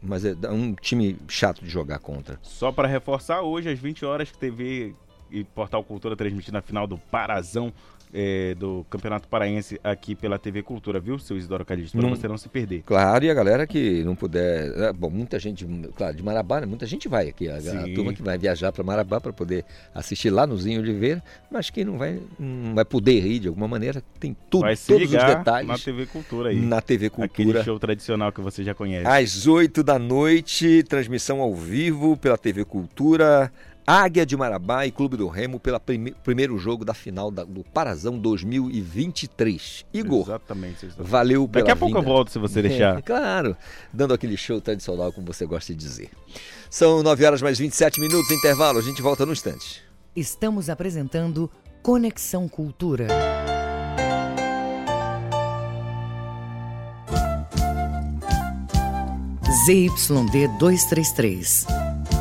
Mas é um time chato de jogar contra. Só para reforçar, hoje às 20 horas, TV e Portal Cultura transmitindo a final do Parazão é, do Campeonato Paraense aqui pela TV Cultura, viu, seu Isidoro Calixto? Para você não se perder. Claro, e a galera que não puder. é, Bom, muita gente, claro, de Marabá, né? muita gente vai aqui. A, a turma que vai viajar para Marabá para poder assistir lá no Zinho Oliveira, mas que não vai, não vai poder ir de alguma maneira, tem tudo, Vai se todos os ligar detalhes na TV Cultura aí. na TV Aquele Cultura. show tradicional que você já conhece. Às 8 da noite, transmissão ao vivo pela TV Cultura. Águia de Marabá e Clube do Remo pelo primeiro jogo da final da- do Parazão 2023. Igor, Exatamente. valeu pela Daqui a pouco eu vinda. volto, se você deixar. É, claro, dando aquele show tradicional, como você gosta de dizer. São 9 horas mais 27 minutos, intervalo, a gente volta no instante. Estamos apresentando Conexão Cultura. ZYD 233,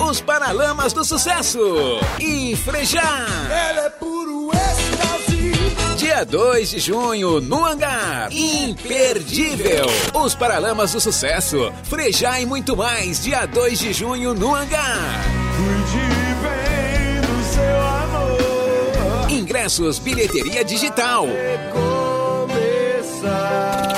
Os Paralamas do Sucesso e Frejá. Ela é puro êxtase. Dia 2 de junho, no Hangar. Imperdível. Os Paralamas do Sucesso, Frejá e muito mais. Dia 2 de junho, no Hangar. Cuide bem do seu amor. Ingressos, bilheteria digital. Começar.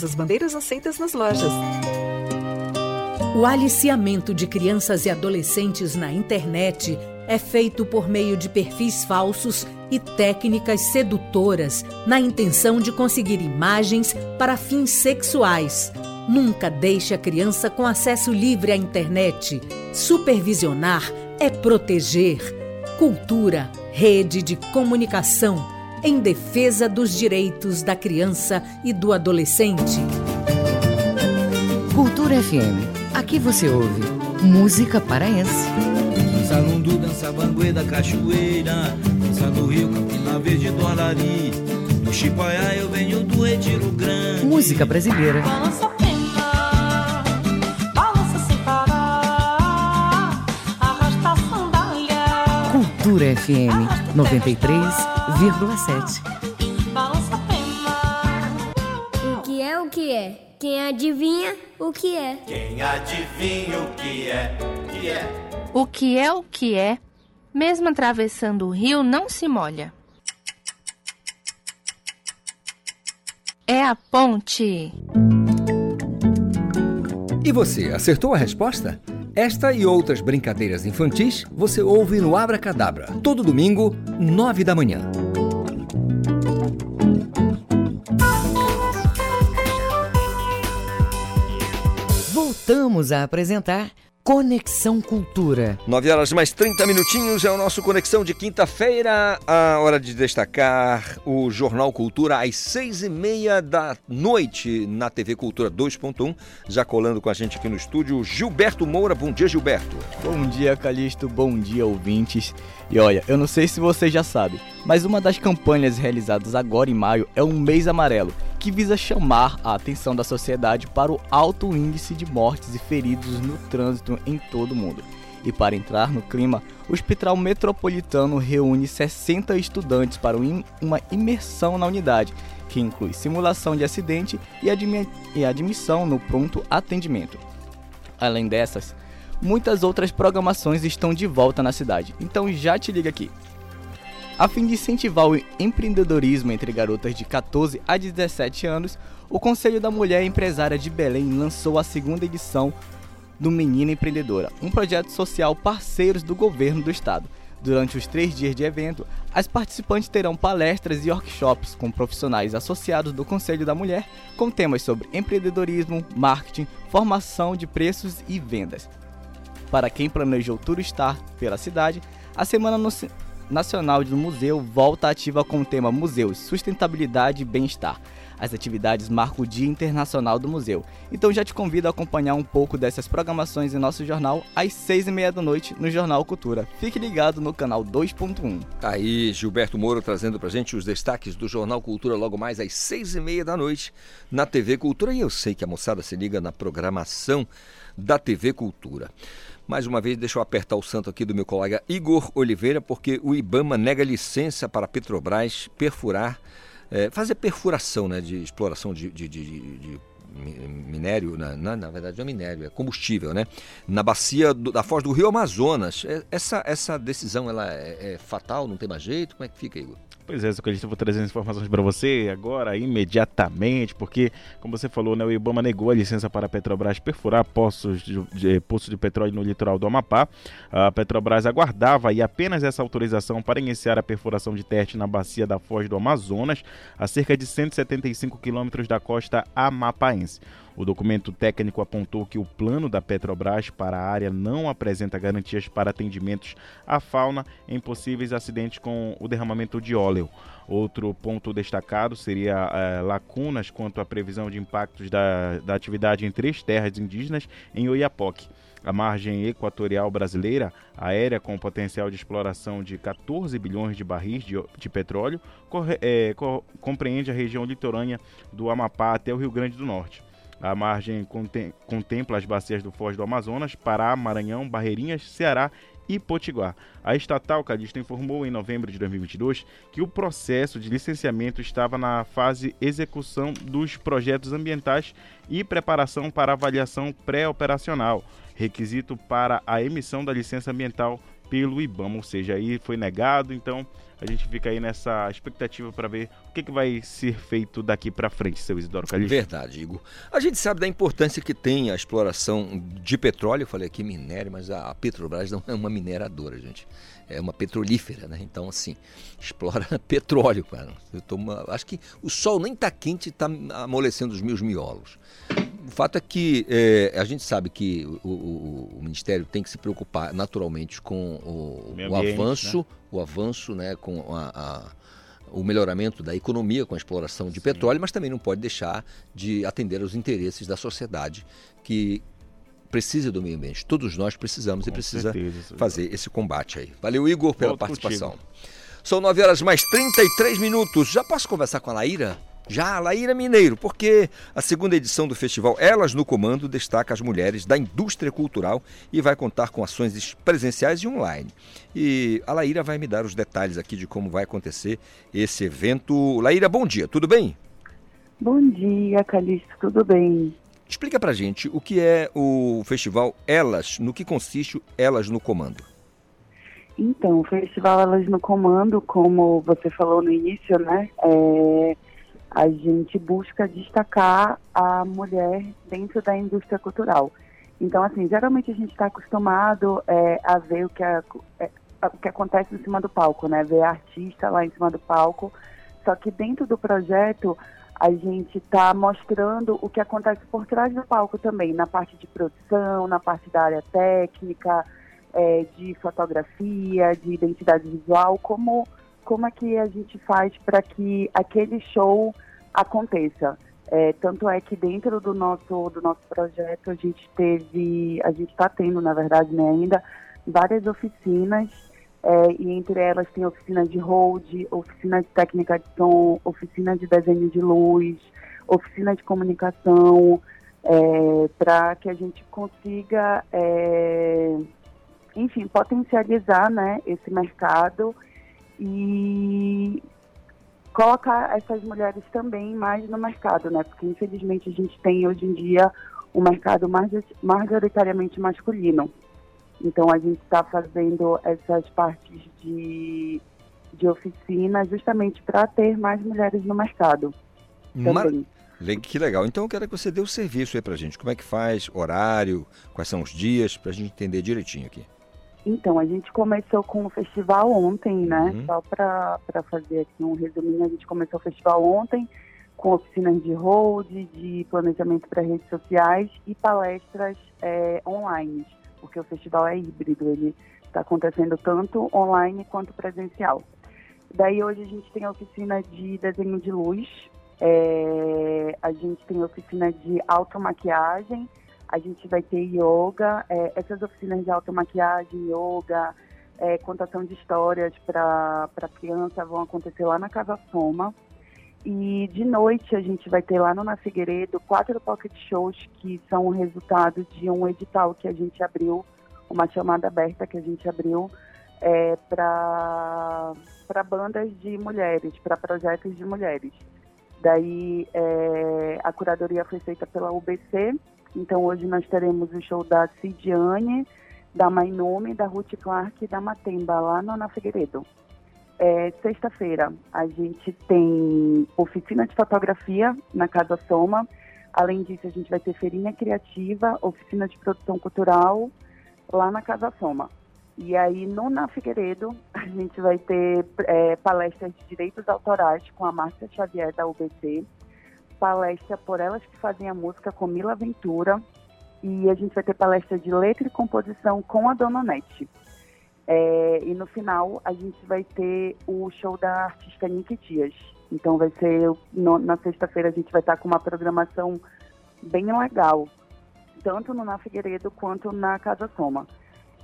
as bandeiras aceitas nas lojas. O aliciamento de crianças e adolescentes na internet é feito por meio de perfis falsos e técnicas sedutoras, na intenção de conseguir imagens para fins sexuais. Nunca deixe a criança com acesso livre à internet. Supervisionar é proteger. Cultura, rede de comunicação, em defesa dos direitos da criança e do adolescente. Cultura FM. Aqui você ouve música paraense. Salundo dança bangueda, cachoeira, dança do rio, campina verde do Alari. Do Chipaiá eu venho do Retiro Grande. Música brasileira. Balança balança a sandália. Cultura FM 93. 107,7. O que é o que é? Quem adivinha o que é? Quem adivinha o que é? Que é? O que é o que é? Mesmo atravessando o rio, não se molha. É a ponte. E você, acertou a resposta? Esta e outras brincadeiras infantis você ouve no Abra Cadabra, todo domingo, nove da manhã. Voltamos a apresentar Conexão Cultura. 9 horas mais 30 minutinhos é o nosso Conexão de quinta-feira. A hora de destacar o Jornal Cultura às seis e meia da noite na TV Cultura 2.1. Já colando com a gente aqui no estúdio, Gilberto Moura. Bom dia, Gilberto. Bom dia, Calixto. Bom dia, ouvintes. E olha, eu não sei se vocês já sabem, mas uma das campanhas realizadas agora em maio é um mês amarelo, que visa chamar a atenção da sociedade para o alto índice de mortes e feridos no trânsito em todo o mundo. E para entrar no clima, o Hospital Metropolitano reúne 60 estudantes para um- uma imersão na unidade, que inclui simulação de acidente e, admi- e admissão no pronto atendimento. Além dessas, muitas outras programações estão de volta na cidade, então já te liga aqui. A fim de incentivar o empreendedorismo entre garotas de 14 a 17 anos, o Conselho da Mulher Empresária de Belém lançou a segunda edição do Menina Empreendedora, um projeto social parceiros do governo do estado. Durante os três dias de evento, as participantes terão palestras e workshops com profissionais associados do Conselho da Mulher, com temas sobre empreendedorismo, marketing, formação de preços e vendas. Para quem planejou turistar pela cidade, a Semana Nacional do Museu volta ativa com o tema Museus, Sustentabilidade e Bem-Estar. As atividades marcam o Dia Internacional do Museu. Então já te convido a acompanhar um pouco dessas programações em nosso jornal às seis e meia da noite no Jornal Cultura. Fique ligado no canal 2.1. Tá Aí, Gilberto Moro trazendo pra gente os destaques do Jornal Cultura logo mais às seis e meia da noite na TV Cultura. E eu sei que a moçada se liga na programação da TV Cultura. Mais uma vez, deixa eu apertar o santo aqui do meu colega Igor Oliveira, porque o IBAMA nega licença para a Petrobras perfurar, eh, fazer perfuração né, de exploração de, de- de- de- de mi- minério, na, na, na verdade não é minério, é combustível, né? Na bacia do- da foz do Rio Amazonas. É- Essa, essa decisão ela é, é fatal, não tem mais jeito? Como é que fica, Igor? Pois é, Socorrista, eu vou trazer as informações para você agora, imediatamente, porque, como você falou, né, o Ibama negou a licença para a Petrobras perfurar poços de, de, poços de petróleo no litoral do Amapá. A Petrobras aguardava aí apenas essa autorização para iniciar a perfuração de teste na bacia da Foz do Amazonas, a cerca de 175 quilômetros da costa amapaense. O documento técnico apontou que o plano da Petrobras para a área não apresenta garantias para atendimentos à fauna em possíveis acidentes com o derramamento de óleo. Outro ponto destacado seria eh, lacunas quanto à previsão de impactos da, da atividade em três terras indígenas em Oiapoque. A margem equatorial brasileira, aérea com potencial de exploração de 14 bilhões de barris de, de petróleo, corre- eh, co- compreende a região litorânea do Amapá até o Rio Grande do Norte. A margem contem- contempla as bacias do Foz do Amazonas, Pará, Maranhão, Barreirinhas, Ceará e Potiguar. A estatal Calista informou em novembro de 2022 que o processo de licenciamento estava na fase execução dos projetos ambientais e preparação para avaliação pré-operacional, requisito para a emissão da licença ambiental pelo IBAMA, ou seja, aí foi negado, então a gente fica aí nessa expectativa para ver o que, que vai ser feito daqui para frente, seu Isidoro Calixto. Verdade, Igor. A gente sabe da importância que tem a exploração de petróleo. Eu falei aqui minério, mas a Petrobras não é uma mineradora, gente. É uma petrolífera, né? Então, assim, explora petróleo, cara. Eu tô uma- Acho que o sol nem tá quente e está amolecendo os meus miolos. O fato é que é, a gente sabe que o, o- o Ministério tem que se preocupar naturalmente com o, o ambiente, avanço, né? o avanço, né, com a- a, o melhoramento da economia com a exploração de petróleo, mas também não pode deixar de atender aos interesses da sociedade que precisa do meio ambiente. Todos nós precisamos e Com precisa certeza, isso. fazer esse combate aí. Valeu, Igor, pela Volto participação. contigo. São 9 horas mais 33 minutos. Já posso conversar com a Laíra? Já, Laíra Mineiro, porque a segunda edição do festival Elas no Comando destaca as mulheres da indústria cultural e vai contar com ações presenciais e online. E a Laíra vai me dar os detalhes aqui de como vai acontecer esse evento. Laíra, bom dia, tudo bem? Bom dia, Calixto, tudo bem? Explica pra gente o que é o festival Elas, no que consiste o Elas no Comando. Então, o Festival Elas no Comando, como você falou no início, né? é, a gente busca destacar a mulher dentro da indústria cultural. Então, assim, geralmente a gente está acostumado é, a ver o que, a- é, o que acontece em cima do palco, né? Ver a artista lá em cima do palco. Só que dentro do projeto, a gente está mostrando o que acontece por trás do palco também, na parte de produção, na parte da área técnica, é, de fotografia, de identidade visual, como, como é que a gente faz para que aquele show aconteça. É, tanto é que dentro do nosso, do nosso projeto a gente teve, a gente está tendo, na verdade, né, ainda, várias oficinas, é, e entre elas tem oficina de hold, oficina de técnica de som, oficina de desenho de luz, oficina de comunicação, para que a gente consiga, é, enfim, potencializar né, esse mercado e colocar essas mulheres também mais no mercado, né? Porque infelizmente a gente tem hoje em dia um mercado major- majoritariamente masculino. Então a gente está fazendo essas partes de de oficina, justamente para ter mais mulheres no mercado. Mar- Também. Le- Que legal. Então eu quero que você dê o serviço aí pra gente. Como é que faz? Horário? Quais são os dias? Pra gente entender direitinho aqui. Então, a gente começou com o festival ontem, né? Uhum. Só para fazer aqui um resuminho, a gente começou o festival ontem com oficinas de hold, de planejamento para redes sociais e palestras é, online, porque o festival é híbrido, ele está acontecendo tanto online quanto presencial. Daí hoje a gente tem a oficina de desenho de luz, é, a gente tem a oficina de automaquiagem, a gente vai ter yoga, é, essas oficinas de automaquiagem, yoga, é, contação de histórias para criança vão acontecer lá na Casa Soma. E de noite a gente vai ter lá no Na Figueiredo quatro pocket shows que são o resultado de um edital que a gente abriu, uma chamada aberta que a gente abriu é, para bandas de mulheres, para projetos de mulheres. Daí é, a curadoria foi feita pela UBC, então hoje nós teremos o show da Cidiane, da Mainome, da Ruth Clark e da Matemba, lá no Na Figueiredo. É, Sexta-feira a gente tem oficina de fotografia na Casa Soma. Além disso, a gente vai ter feirinha criativa, oficina de produção cultural lá na Casa Soma. E aí, no Na Figueiredo, a gente vai ter é, palestras de direitos autorais com a Márcia Xavier, da UBC, palestra por elas que fazem a música com Mila Ventura, e a gente vai ter palestra de letra e composição com a Dona Nete. É, e no final, a gente vai ter o show da artista Nick Dias. Então, vai ser, no- na sexta-feira, a gente vai estar com uma programação bem legal, tanto no Na Figueiredo quanto na Casa Soma.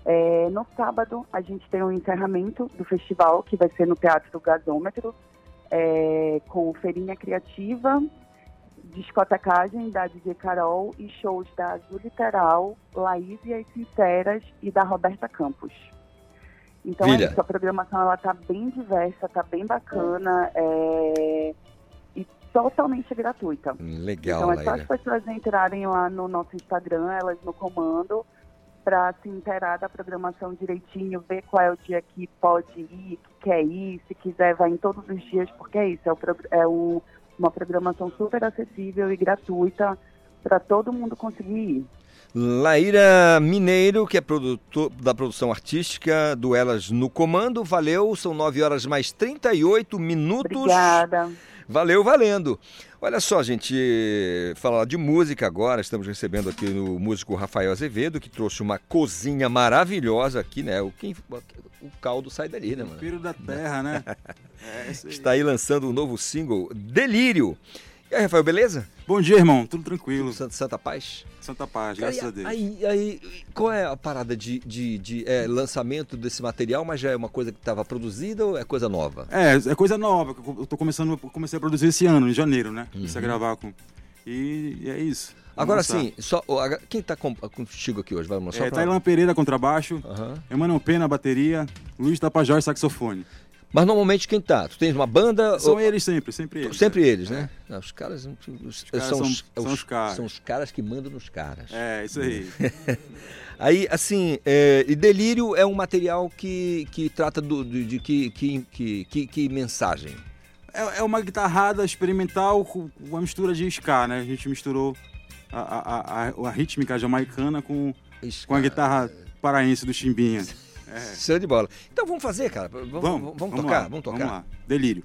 É, no sábado, a gente tem o encerramento do festival, que vai ser no Teatro do Gasômetro, é, com feirinha criativa, discotecagem da DJ Carol e shows da Azul Literal, Laís e as Sinceras e da Roberta Campos. Então, é isso, a programação ela tá bem diversa, tá bem bacana é, e totalmente gratuita. Legal, Então é só as pessoas entrarem lá no nosso Instagram, elas no comando, para se inteirar da programação direitinho, ver qual é o dia que pode ir, que quer ir, se quiser vai em todos os dias, porque é isso, é, o é um- uma programação super acessível e gratuita para todo mundo conseguir ir. Laíra Mineiro, que é produtor da produção artística do Elas no Comando. Valeu, são 9 horas mais 38 minutos. Obrigada. Valeu, valendo. Olha só, gente, falar de música agora. Estamos recebendo aqui o músico Rafael Azevedo, que trouxe uma cozinha maravilhosa aqui, né? O, quem, o caldo sai dali, né, mano? Tempero da terra, né? É. Está aí lançando um novo single, Delírio. E aí, Rafael, beleza? Bom dia, irmão. Tudo tranquilo. Santa, Santa Paz? Santa Paz, graças e a Deus. Aí, aí, qual é a parada de, de, de, é, lançamento desse material, mas já é uma coisa que estava produzida ou é coisa nova? É, é coisa nova. Eu tô começando, comecei a produzir esse ano, em janeiro, né? Comecei a Uhum. gravar com. E, e é isso. Vamos Agora sim, só, quem está contigo aqui hoje? Vai mostrar É, Tailan Pereira, contrabaixo. Emanuel Pena, bateria. Luiz Tapajós, saxofone. Mas normalmente quem tá? Tu tens uma banda? São ou- eles sempre, sempre eles. Sempre é. eles, né? Não, os caras, os- caras são, são- os, são os caras. São os caras que mandam nos caras. É, isso aí. Aí, assim, é, e Delírio é um material que, que trata do, de, de que, que, que, que, que mensagem? É, é uma guitarrada experimental com com uma mistura de ska, né? A gente misturou a, a, a, a rítmica jamaicana com, com a guitarra paraense do Chimbinha. É. Show de bola. Então vamos fazer, cara. Vamos, vamos, vamos tocar? lá, Vamos tocar. Vamos lá. Delírio.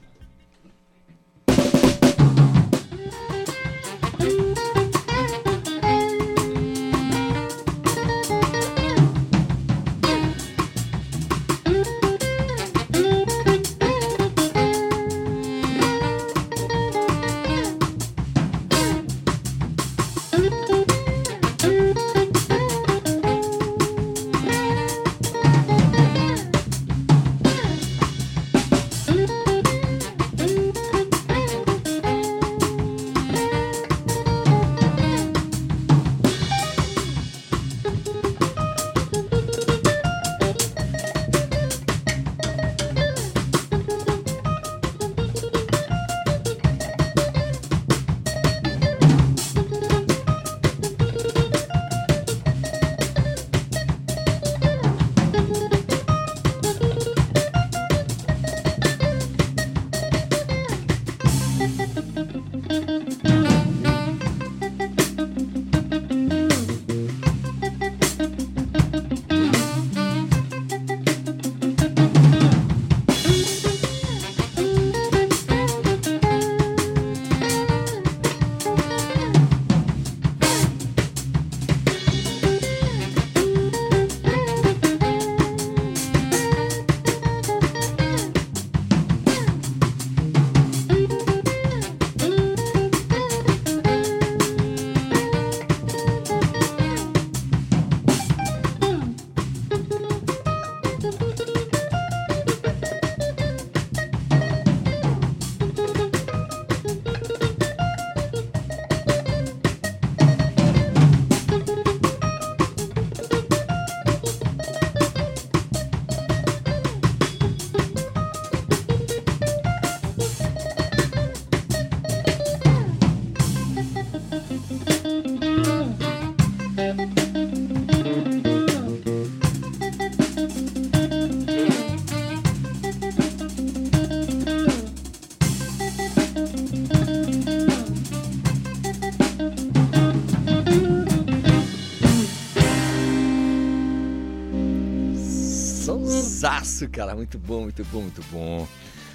Cara. Muito bom, muito bom, muito bom.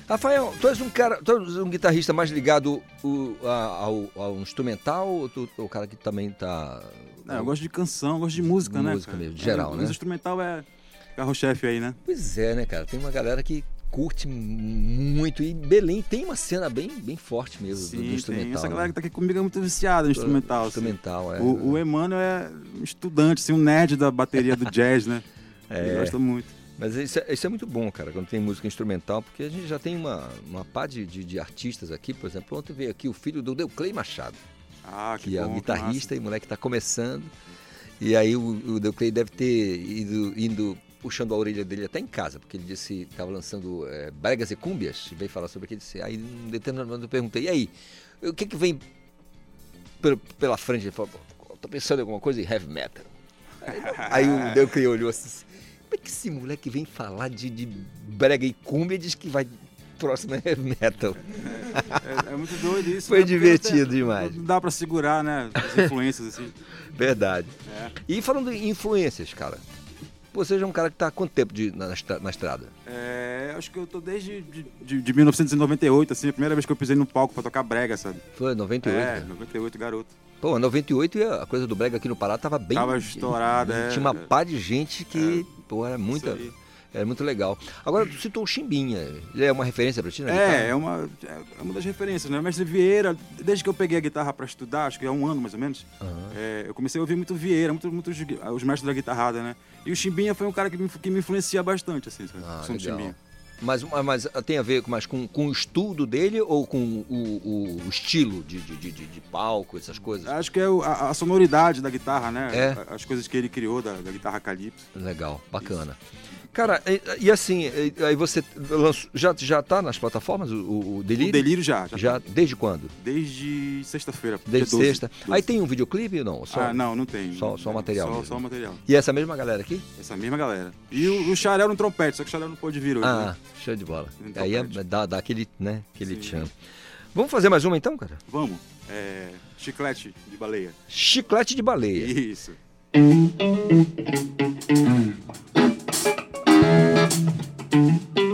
Rafael, tu és um cara, tu és um guitarrista mais ligado o- a- ao, ao instrumental ou tu o cara que também tá. É, eu gosto de canção, gosto de música, né? Música mesmo, geral, é, né? Mas o instrumental é carro-chefe aí, né? Pois é, né, cara? Tem uma galera que curte muito. E Belém tem uma cena bem, bem forte mesmo do- do, Sim, instrumental. tem. Essa né? galera que tá aqui comigo é muito viciada no instrumental. assim. Instrumental, é. O, o Emmanuel é um estudante, assim, um nerd da bateria do jazz, né? Ele É. gosta muito. Mas isso é, isso é muito bom, cara, quando tem música instrumental, porque a gente já tem uma, uma pá de, de, de artistas aqui, por exemplo. Ontem veio aqui o filho do Deuclei Machado, Ah, que, que é bom, um que guitarrista e moleque tá começando. E aí o, o Deuclei deve ter ido, indo puxando a orelha dele até em casa, porque ele disse que estava lançando é, Bregas e Cúmbias, e veio falar sobre aquilo. Disse, aí, em determinado momento, eu perguntei, e aí, o que que vem pela, frente? Ele falou, "Pô, tô pensando em alguma coisa em heavy metal. Aí, aí o Deuclei olhou assim, como é que esse moleque vem falar de, de brega e cumbia e diz que vai próximo é metal? É, é muito doido isso. Foi né? Divertido até- demais. Não dá pra segurar, né? As influências, assim. Verdade. É. E falando em influências, cara, você já é um cara que tá há quanto tempo de, na, na estrada? É, acho que eu tô desde de, de, de 1998, assim, a primeira vez que eu pisei no palco pra tocar brega, sabe? Foi 98? É, né? 98, garoto. Pô, 98 e a coisa do brega aqui no Pará tava bem... Tava estourada, é. Tinha uma pá de gente que, pô, era muita... Era muito legal. Agora, tu citou o Chimbinha. Ele é uma referência pra ti, né? É, é uma, é uma das referências, né? Mestre Vieira, desde que eu peguei a guitarra pra estudar, acho que há um ano mais ou menos, é, eu comecei a ouvir muito Vieira, muito, muito os, os mestres da guitarrada, né? E o Chimbinha foi um cara que me, que me influencia bastante, assim, sabe? Ah, o som do legal. Chimbinha. Mas, mas tem a ver com- mais com, com o estudo dele ou com o, o- estilo de, de, de, de- palco, essas coisas? Acho que é a, a sonoridade da guitarra, né? É. As coisas que ele criou da, da guitarra Calypso. Legal, bacana. Cara, e, e assim, e- aí você lançou, já, já tá nas plataformas o, o, Delírio? O Delírio já, já Já, desde quando? Desde sexta-feira. Desde dia 12, sexta. 12. Aí tem um videoclipe ou não? Só, Ah, não, não tem. Só, só o material Só, só o material. E essa mesma galera aqui? Essa mesma galera. E o, o Xarel no trompete, só que o Xarel não pôde vir hoje. Ah, né? show de bola. No Aí é, dá, dá aquele, né, aquele tchan. Vamos fazer mais uma então, cara? Vamos. É, chiclete de baleia. Chiclete de baleia. Isso. Thank you.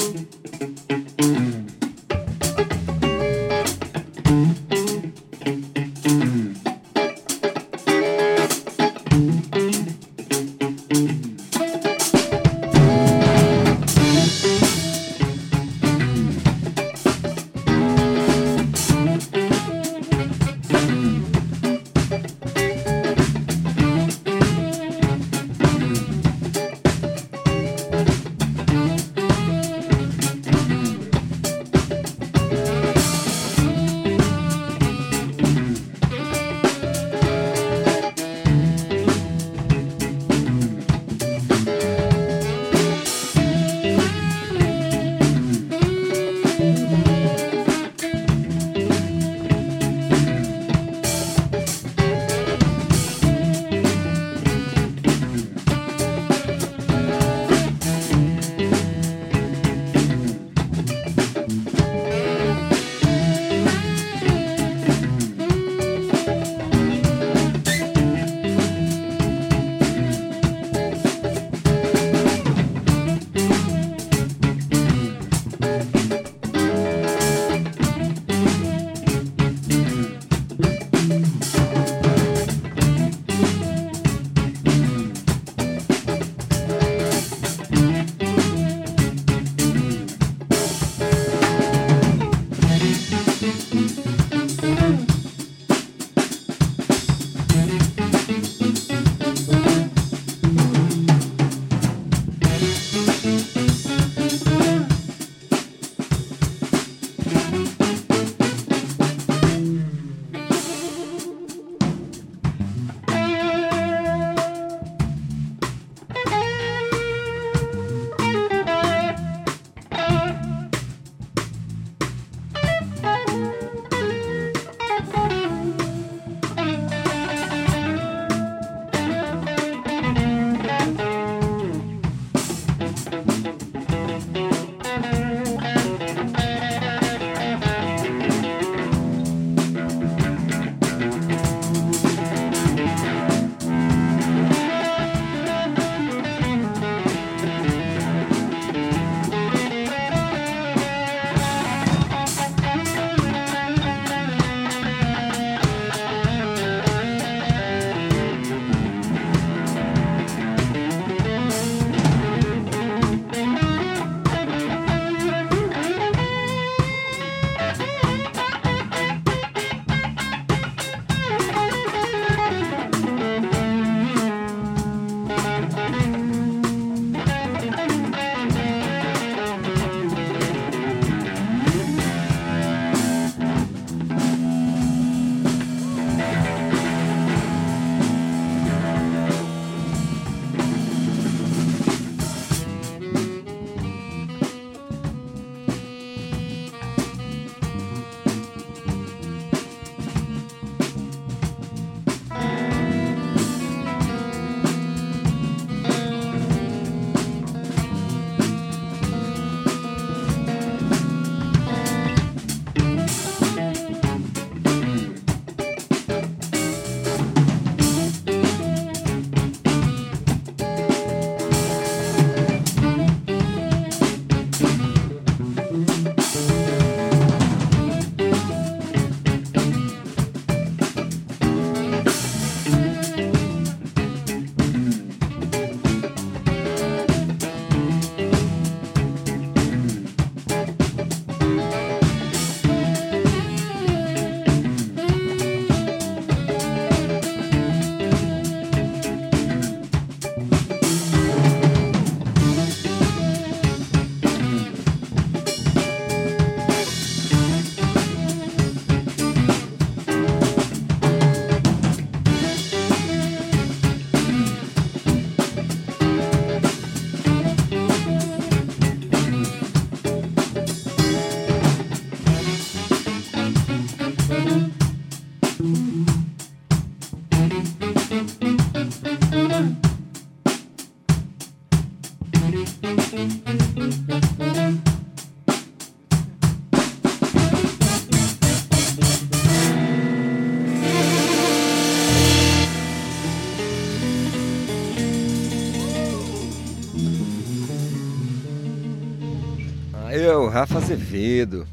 Rafa Azevedo.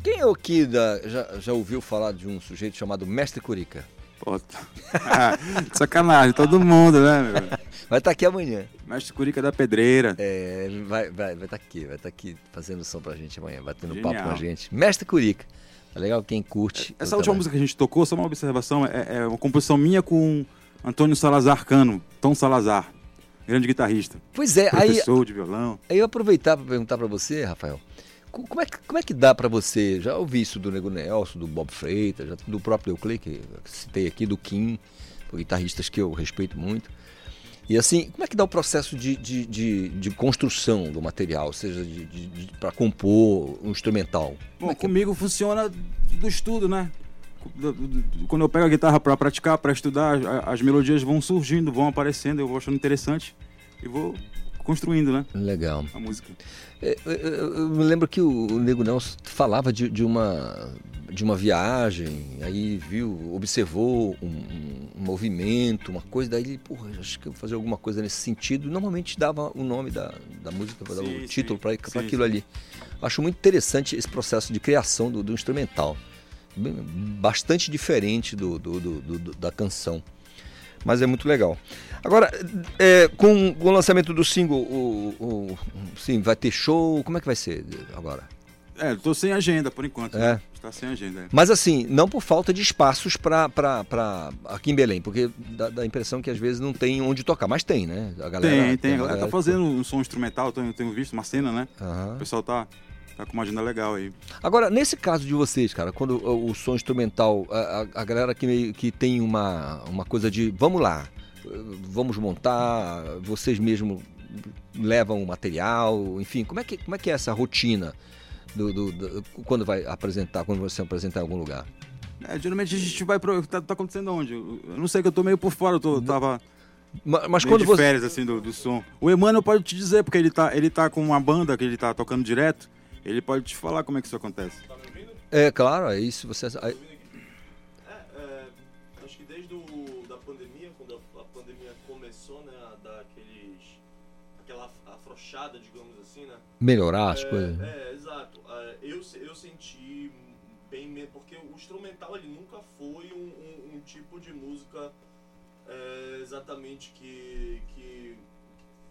Quem é o da, já, já ouviu falar de um sujeito chamado Mestre Curica? Pô, ah, sacanagem, todo mundo, né, meu? Vai estar aqui amanhã. Mestre Curica da Pedreira. É, vai vai vai estar aqui, vai estar aqui fazendo som pra gente amanhã, batendo Genial. papo com a gente. Mestre Curica. Tá legal quem curte. Essa última trabalho. música que a gente tocou, só uma observação, é, é uma composição minha com Antônio Salazar Cano, Tom Salazar, grande guitarrista. Pois é, aí Professor de violão. Aí eu aproveitar para perguntar para você, Rafael. Co- Como é, que, como é que dá para você? Já ouvi isso do Nego Nelson, do Bob Freitas, já- do próprio Euclid, que citei aqui, do Kim, guitarristas que eu respeito muito. E assim, como é que dá o processo de, de, de, de construção do material, seja de, para compor um instrumental? Bom, comigo funciona do estudo, né? Do- do- do- Quando eu pego a guitarra para praticar, para estudar, as melodias vão surgindo, vão aparecendo, eu vou achando interessante e vou construindo, né? Legal. A música. É, eu, eu- eu me lembro que o, Nego Nelson falava de, de uma, de uma viagem, aí viu, observou um, um- movimento, uma coisa, daí ele, porra, acho que eu vou fazer alguma coisa nesse sentido. Normalmente dava o nome da, da música, dava o Sim, título sim, para sim, aquilo ali. Acho muito interessante esse processo de criação do, do instrumental. Bastante diferente do- do- do- da canção. Mas é muito legal. Agora, é, com, com o lançamento do single, o, o- sim, vai ter show? Como é que vai ser agora? É, tô sem agenda por enquanto. É. né? Está sem agenda. é. Mas assim, não por falta de espaços para aqui em Belém, porque dá, dá a impressão que às vezes não tem onde tocar, mas tem, né? A galera, tem, tem. A galera tá que- fazendo um som instrumental, tenho, tenho visto uma cena, né? Aham. O pessoal tá, tá com uma agenda legal aí. Agora, nesse caso de vocês, cara, quando o, o som instrumental, a, a- a galera que, que tem uma, uma coisa de vamos lá, vamos montar, vocês mesmos levam o material, enfim, como é que, como é, que é essa rotina do, do- do- quando vai apresentar, quando você apresentar em algum lugar? É, geralmente a gente vai pro. Tá, tá acontecendo onde? Eu não sei que eu tô meio por fora, eu tô, tava. Ma- mas meio quando de você- férias, assim, do, do som. O Emmanuel pode te dizer, porque ele tá, ele tá com uma banda que ele tá tocando direto. Ele pode te falar como é que isso acontece. É, claro, é isso, você... aí- Melhorar as É, coisas. É, exato. É, eu, eu senti bem porque o instrumental ele nunca foi um, um- um tipo de música é, exatamente que, que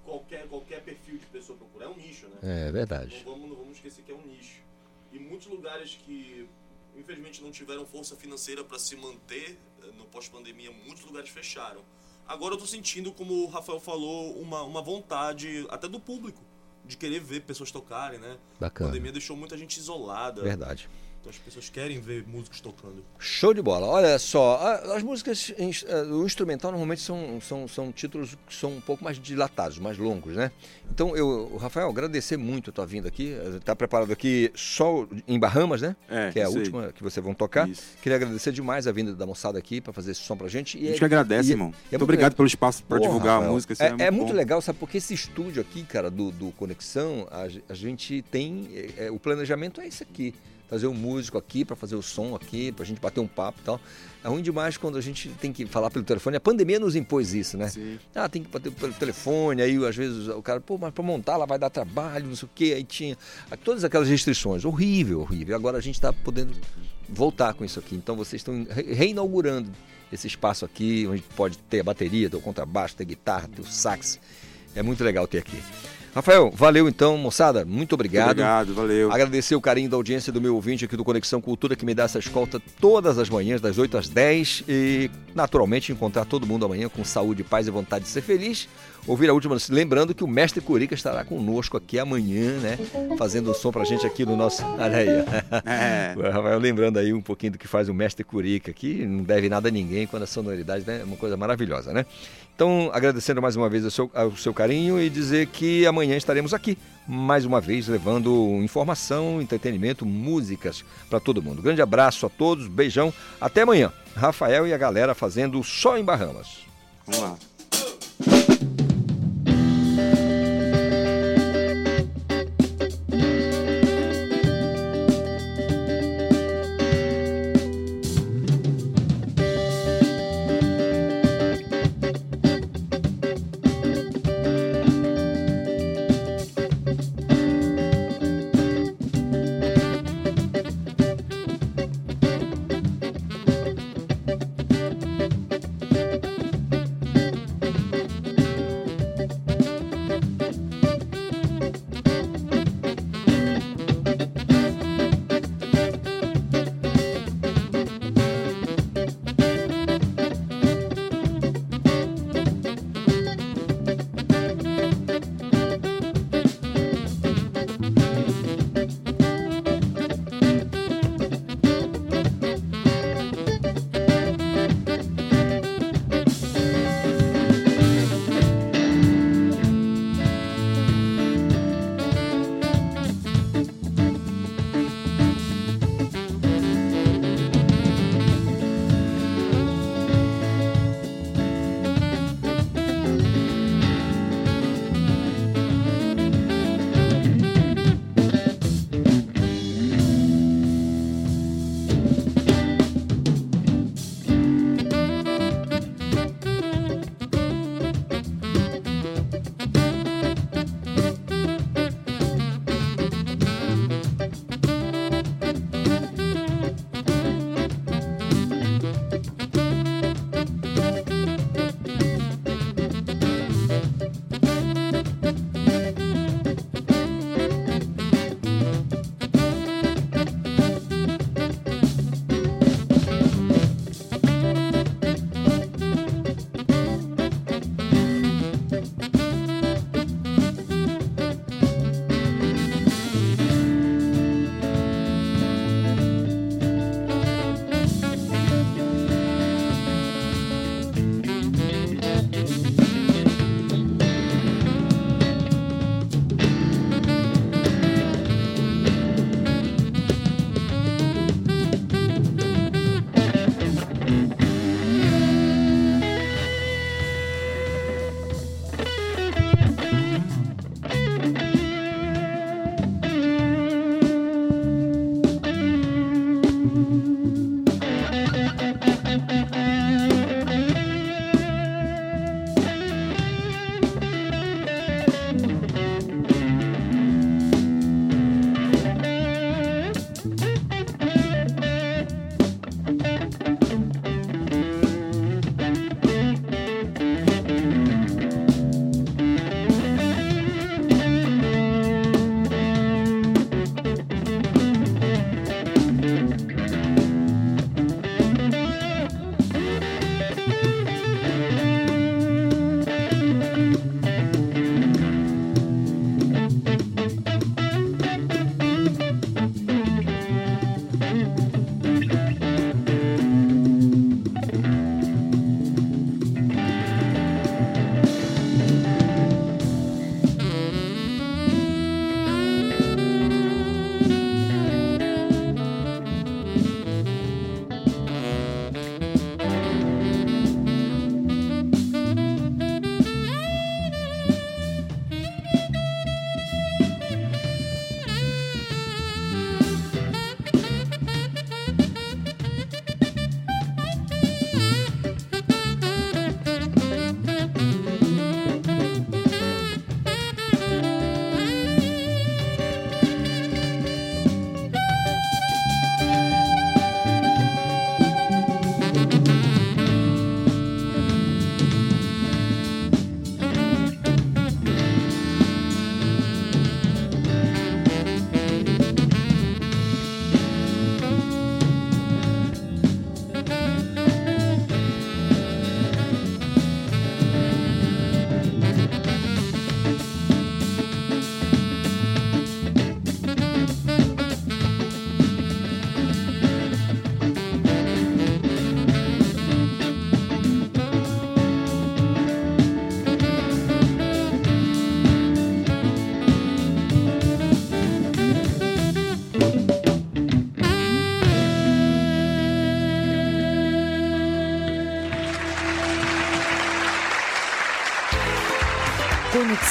qualquer, qualquer perfil de pessoa procura. É um nicho, né? É, verdade. Não vamos, não vamos esquecer que é um nicho. E muitos lugares que, infelizmente, não tiveram força financeira para se manter eh, no pós-pandemia, muitos lugares fecharam. Agora eu tô sentindo, como o Rafael falou, uma, uma vontade até do público de querer ver pessoas tocarem, né? Bacana. A pandemia deixou muita gente isolada. Verdade. Então as pessoas querem ver músicos tocando. Show de bola. Olha só, as músicas, eh, o instrumental normalmente são, são, são títulos que são um pouco mais dilatados, mais longos, né? Então, eu, Rafael, agradecer muito a tua vinda aqui. Está preparado aqui só em Bahamas, né? É, que é a isso aí. última que vocês vão tocar. Queria agradecer demais a vinda da moçada aqui para fazer esse som pra gente. A gente que agradece, irmão. Muito muito obrigado legal. pelo espaço pra divulgar a música, isso É, é muito é muito bom. legal, sabe? Porque esse estúdio aqui, cara, do, do Conexão, a, a gente tem. é, é, o planejamento é esse aqui. Trazer um músico aqui para fazer o som aqui, pra gente bater um papo e tal. É ruim demais quando a gente tem que falar pelo telefone. A pandemia nos impôs isso, né? Ah, tem que bater pelo telefone, aí às vezes o cara, pô, mas pra montar lá vai dar trabalho, não sei o quê. Aí tinha todas aquelas restrições. Horrível, horrível. Agora a gente tá podendo voltar com isso aqui. Então vocês estão re- reinaugurando esse espaço aqui, onde pode ter a bateria, ter o contrabaixo, ter guitarra, ter o sax. É muito legal ter aqui. Rafael, valeu então, moçada. Muito obrigado. Obrigado, valeu. Agradecer o carinho da audiência do meu ouvinte aqui do Conexão Cultura, que me dá essa escolta todas as manhãs, das 8 às 10. E, naturalmente, encontrar todo mundo amanhã com saúde, paz e vontade de ser feliz. Ouvir a última, lembrando que o mestre Curica estará conosco aqui amanhã, né? Fazendo um som pra gente aqui no nosso. Olha aí. É. O Rafael lembrando aí um pouquinho do que faz o mestre Curica, que não deve nada a ninguém quando a sonoridade né, é uma coisa maravilhosa, né? Então, agradecendo mais uma vez o seu, o seu carinho e dizer que amanhã estaremos aqui, mais uma vez, levando informação, entretenimento, músicas para todo mundo. Grande abraço a todos, beijão, até amanhã. Rafael e a galera fazendo só em Bahamas. Vamos lá.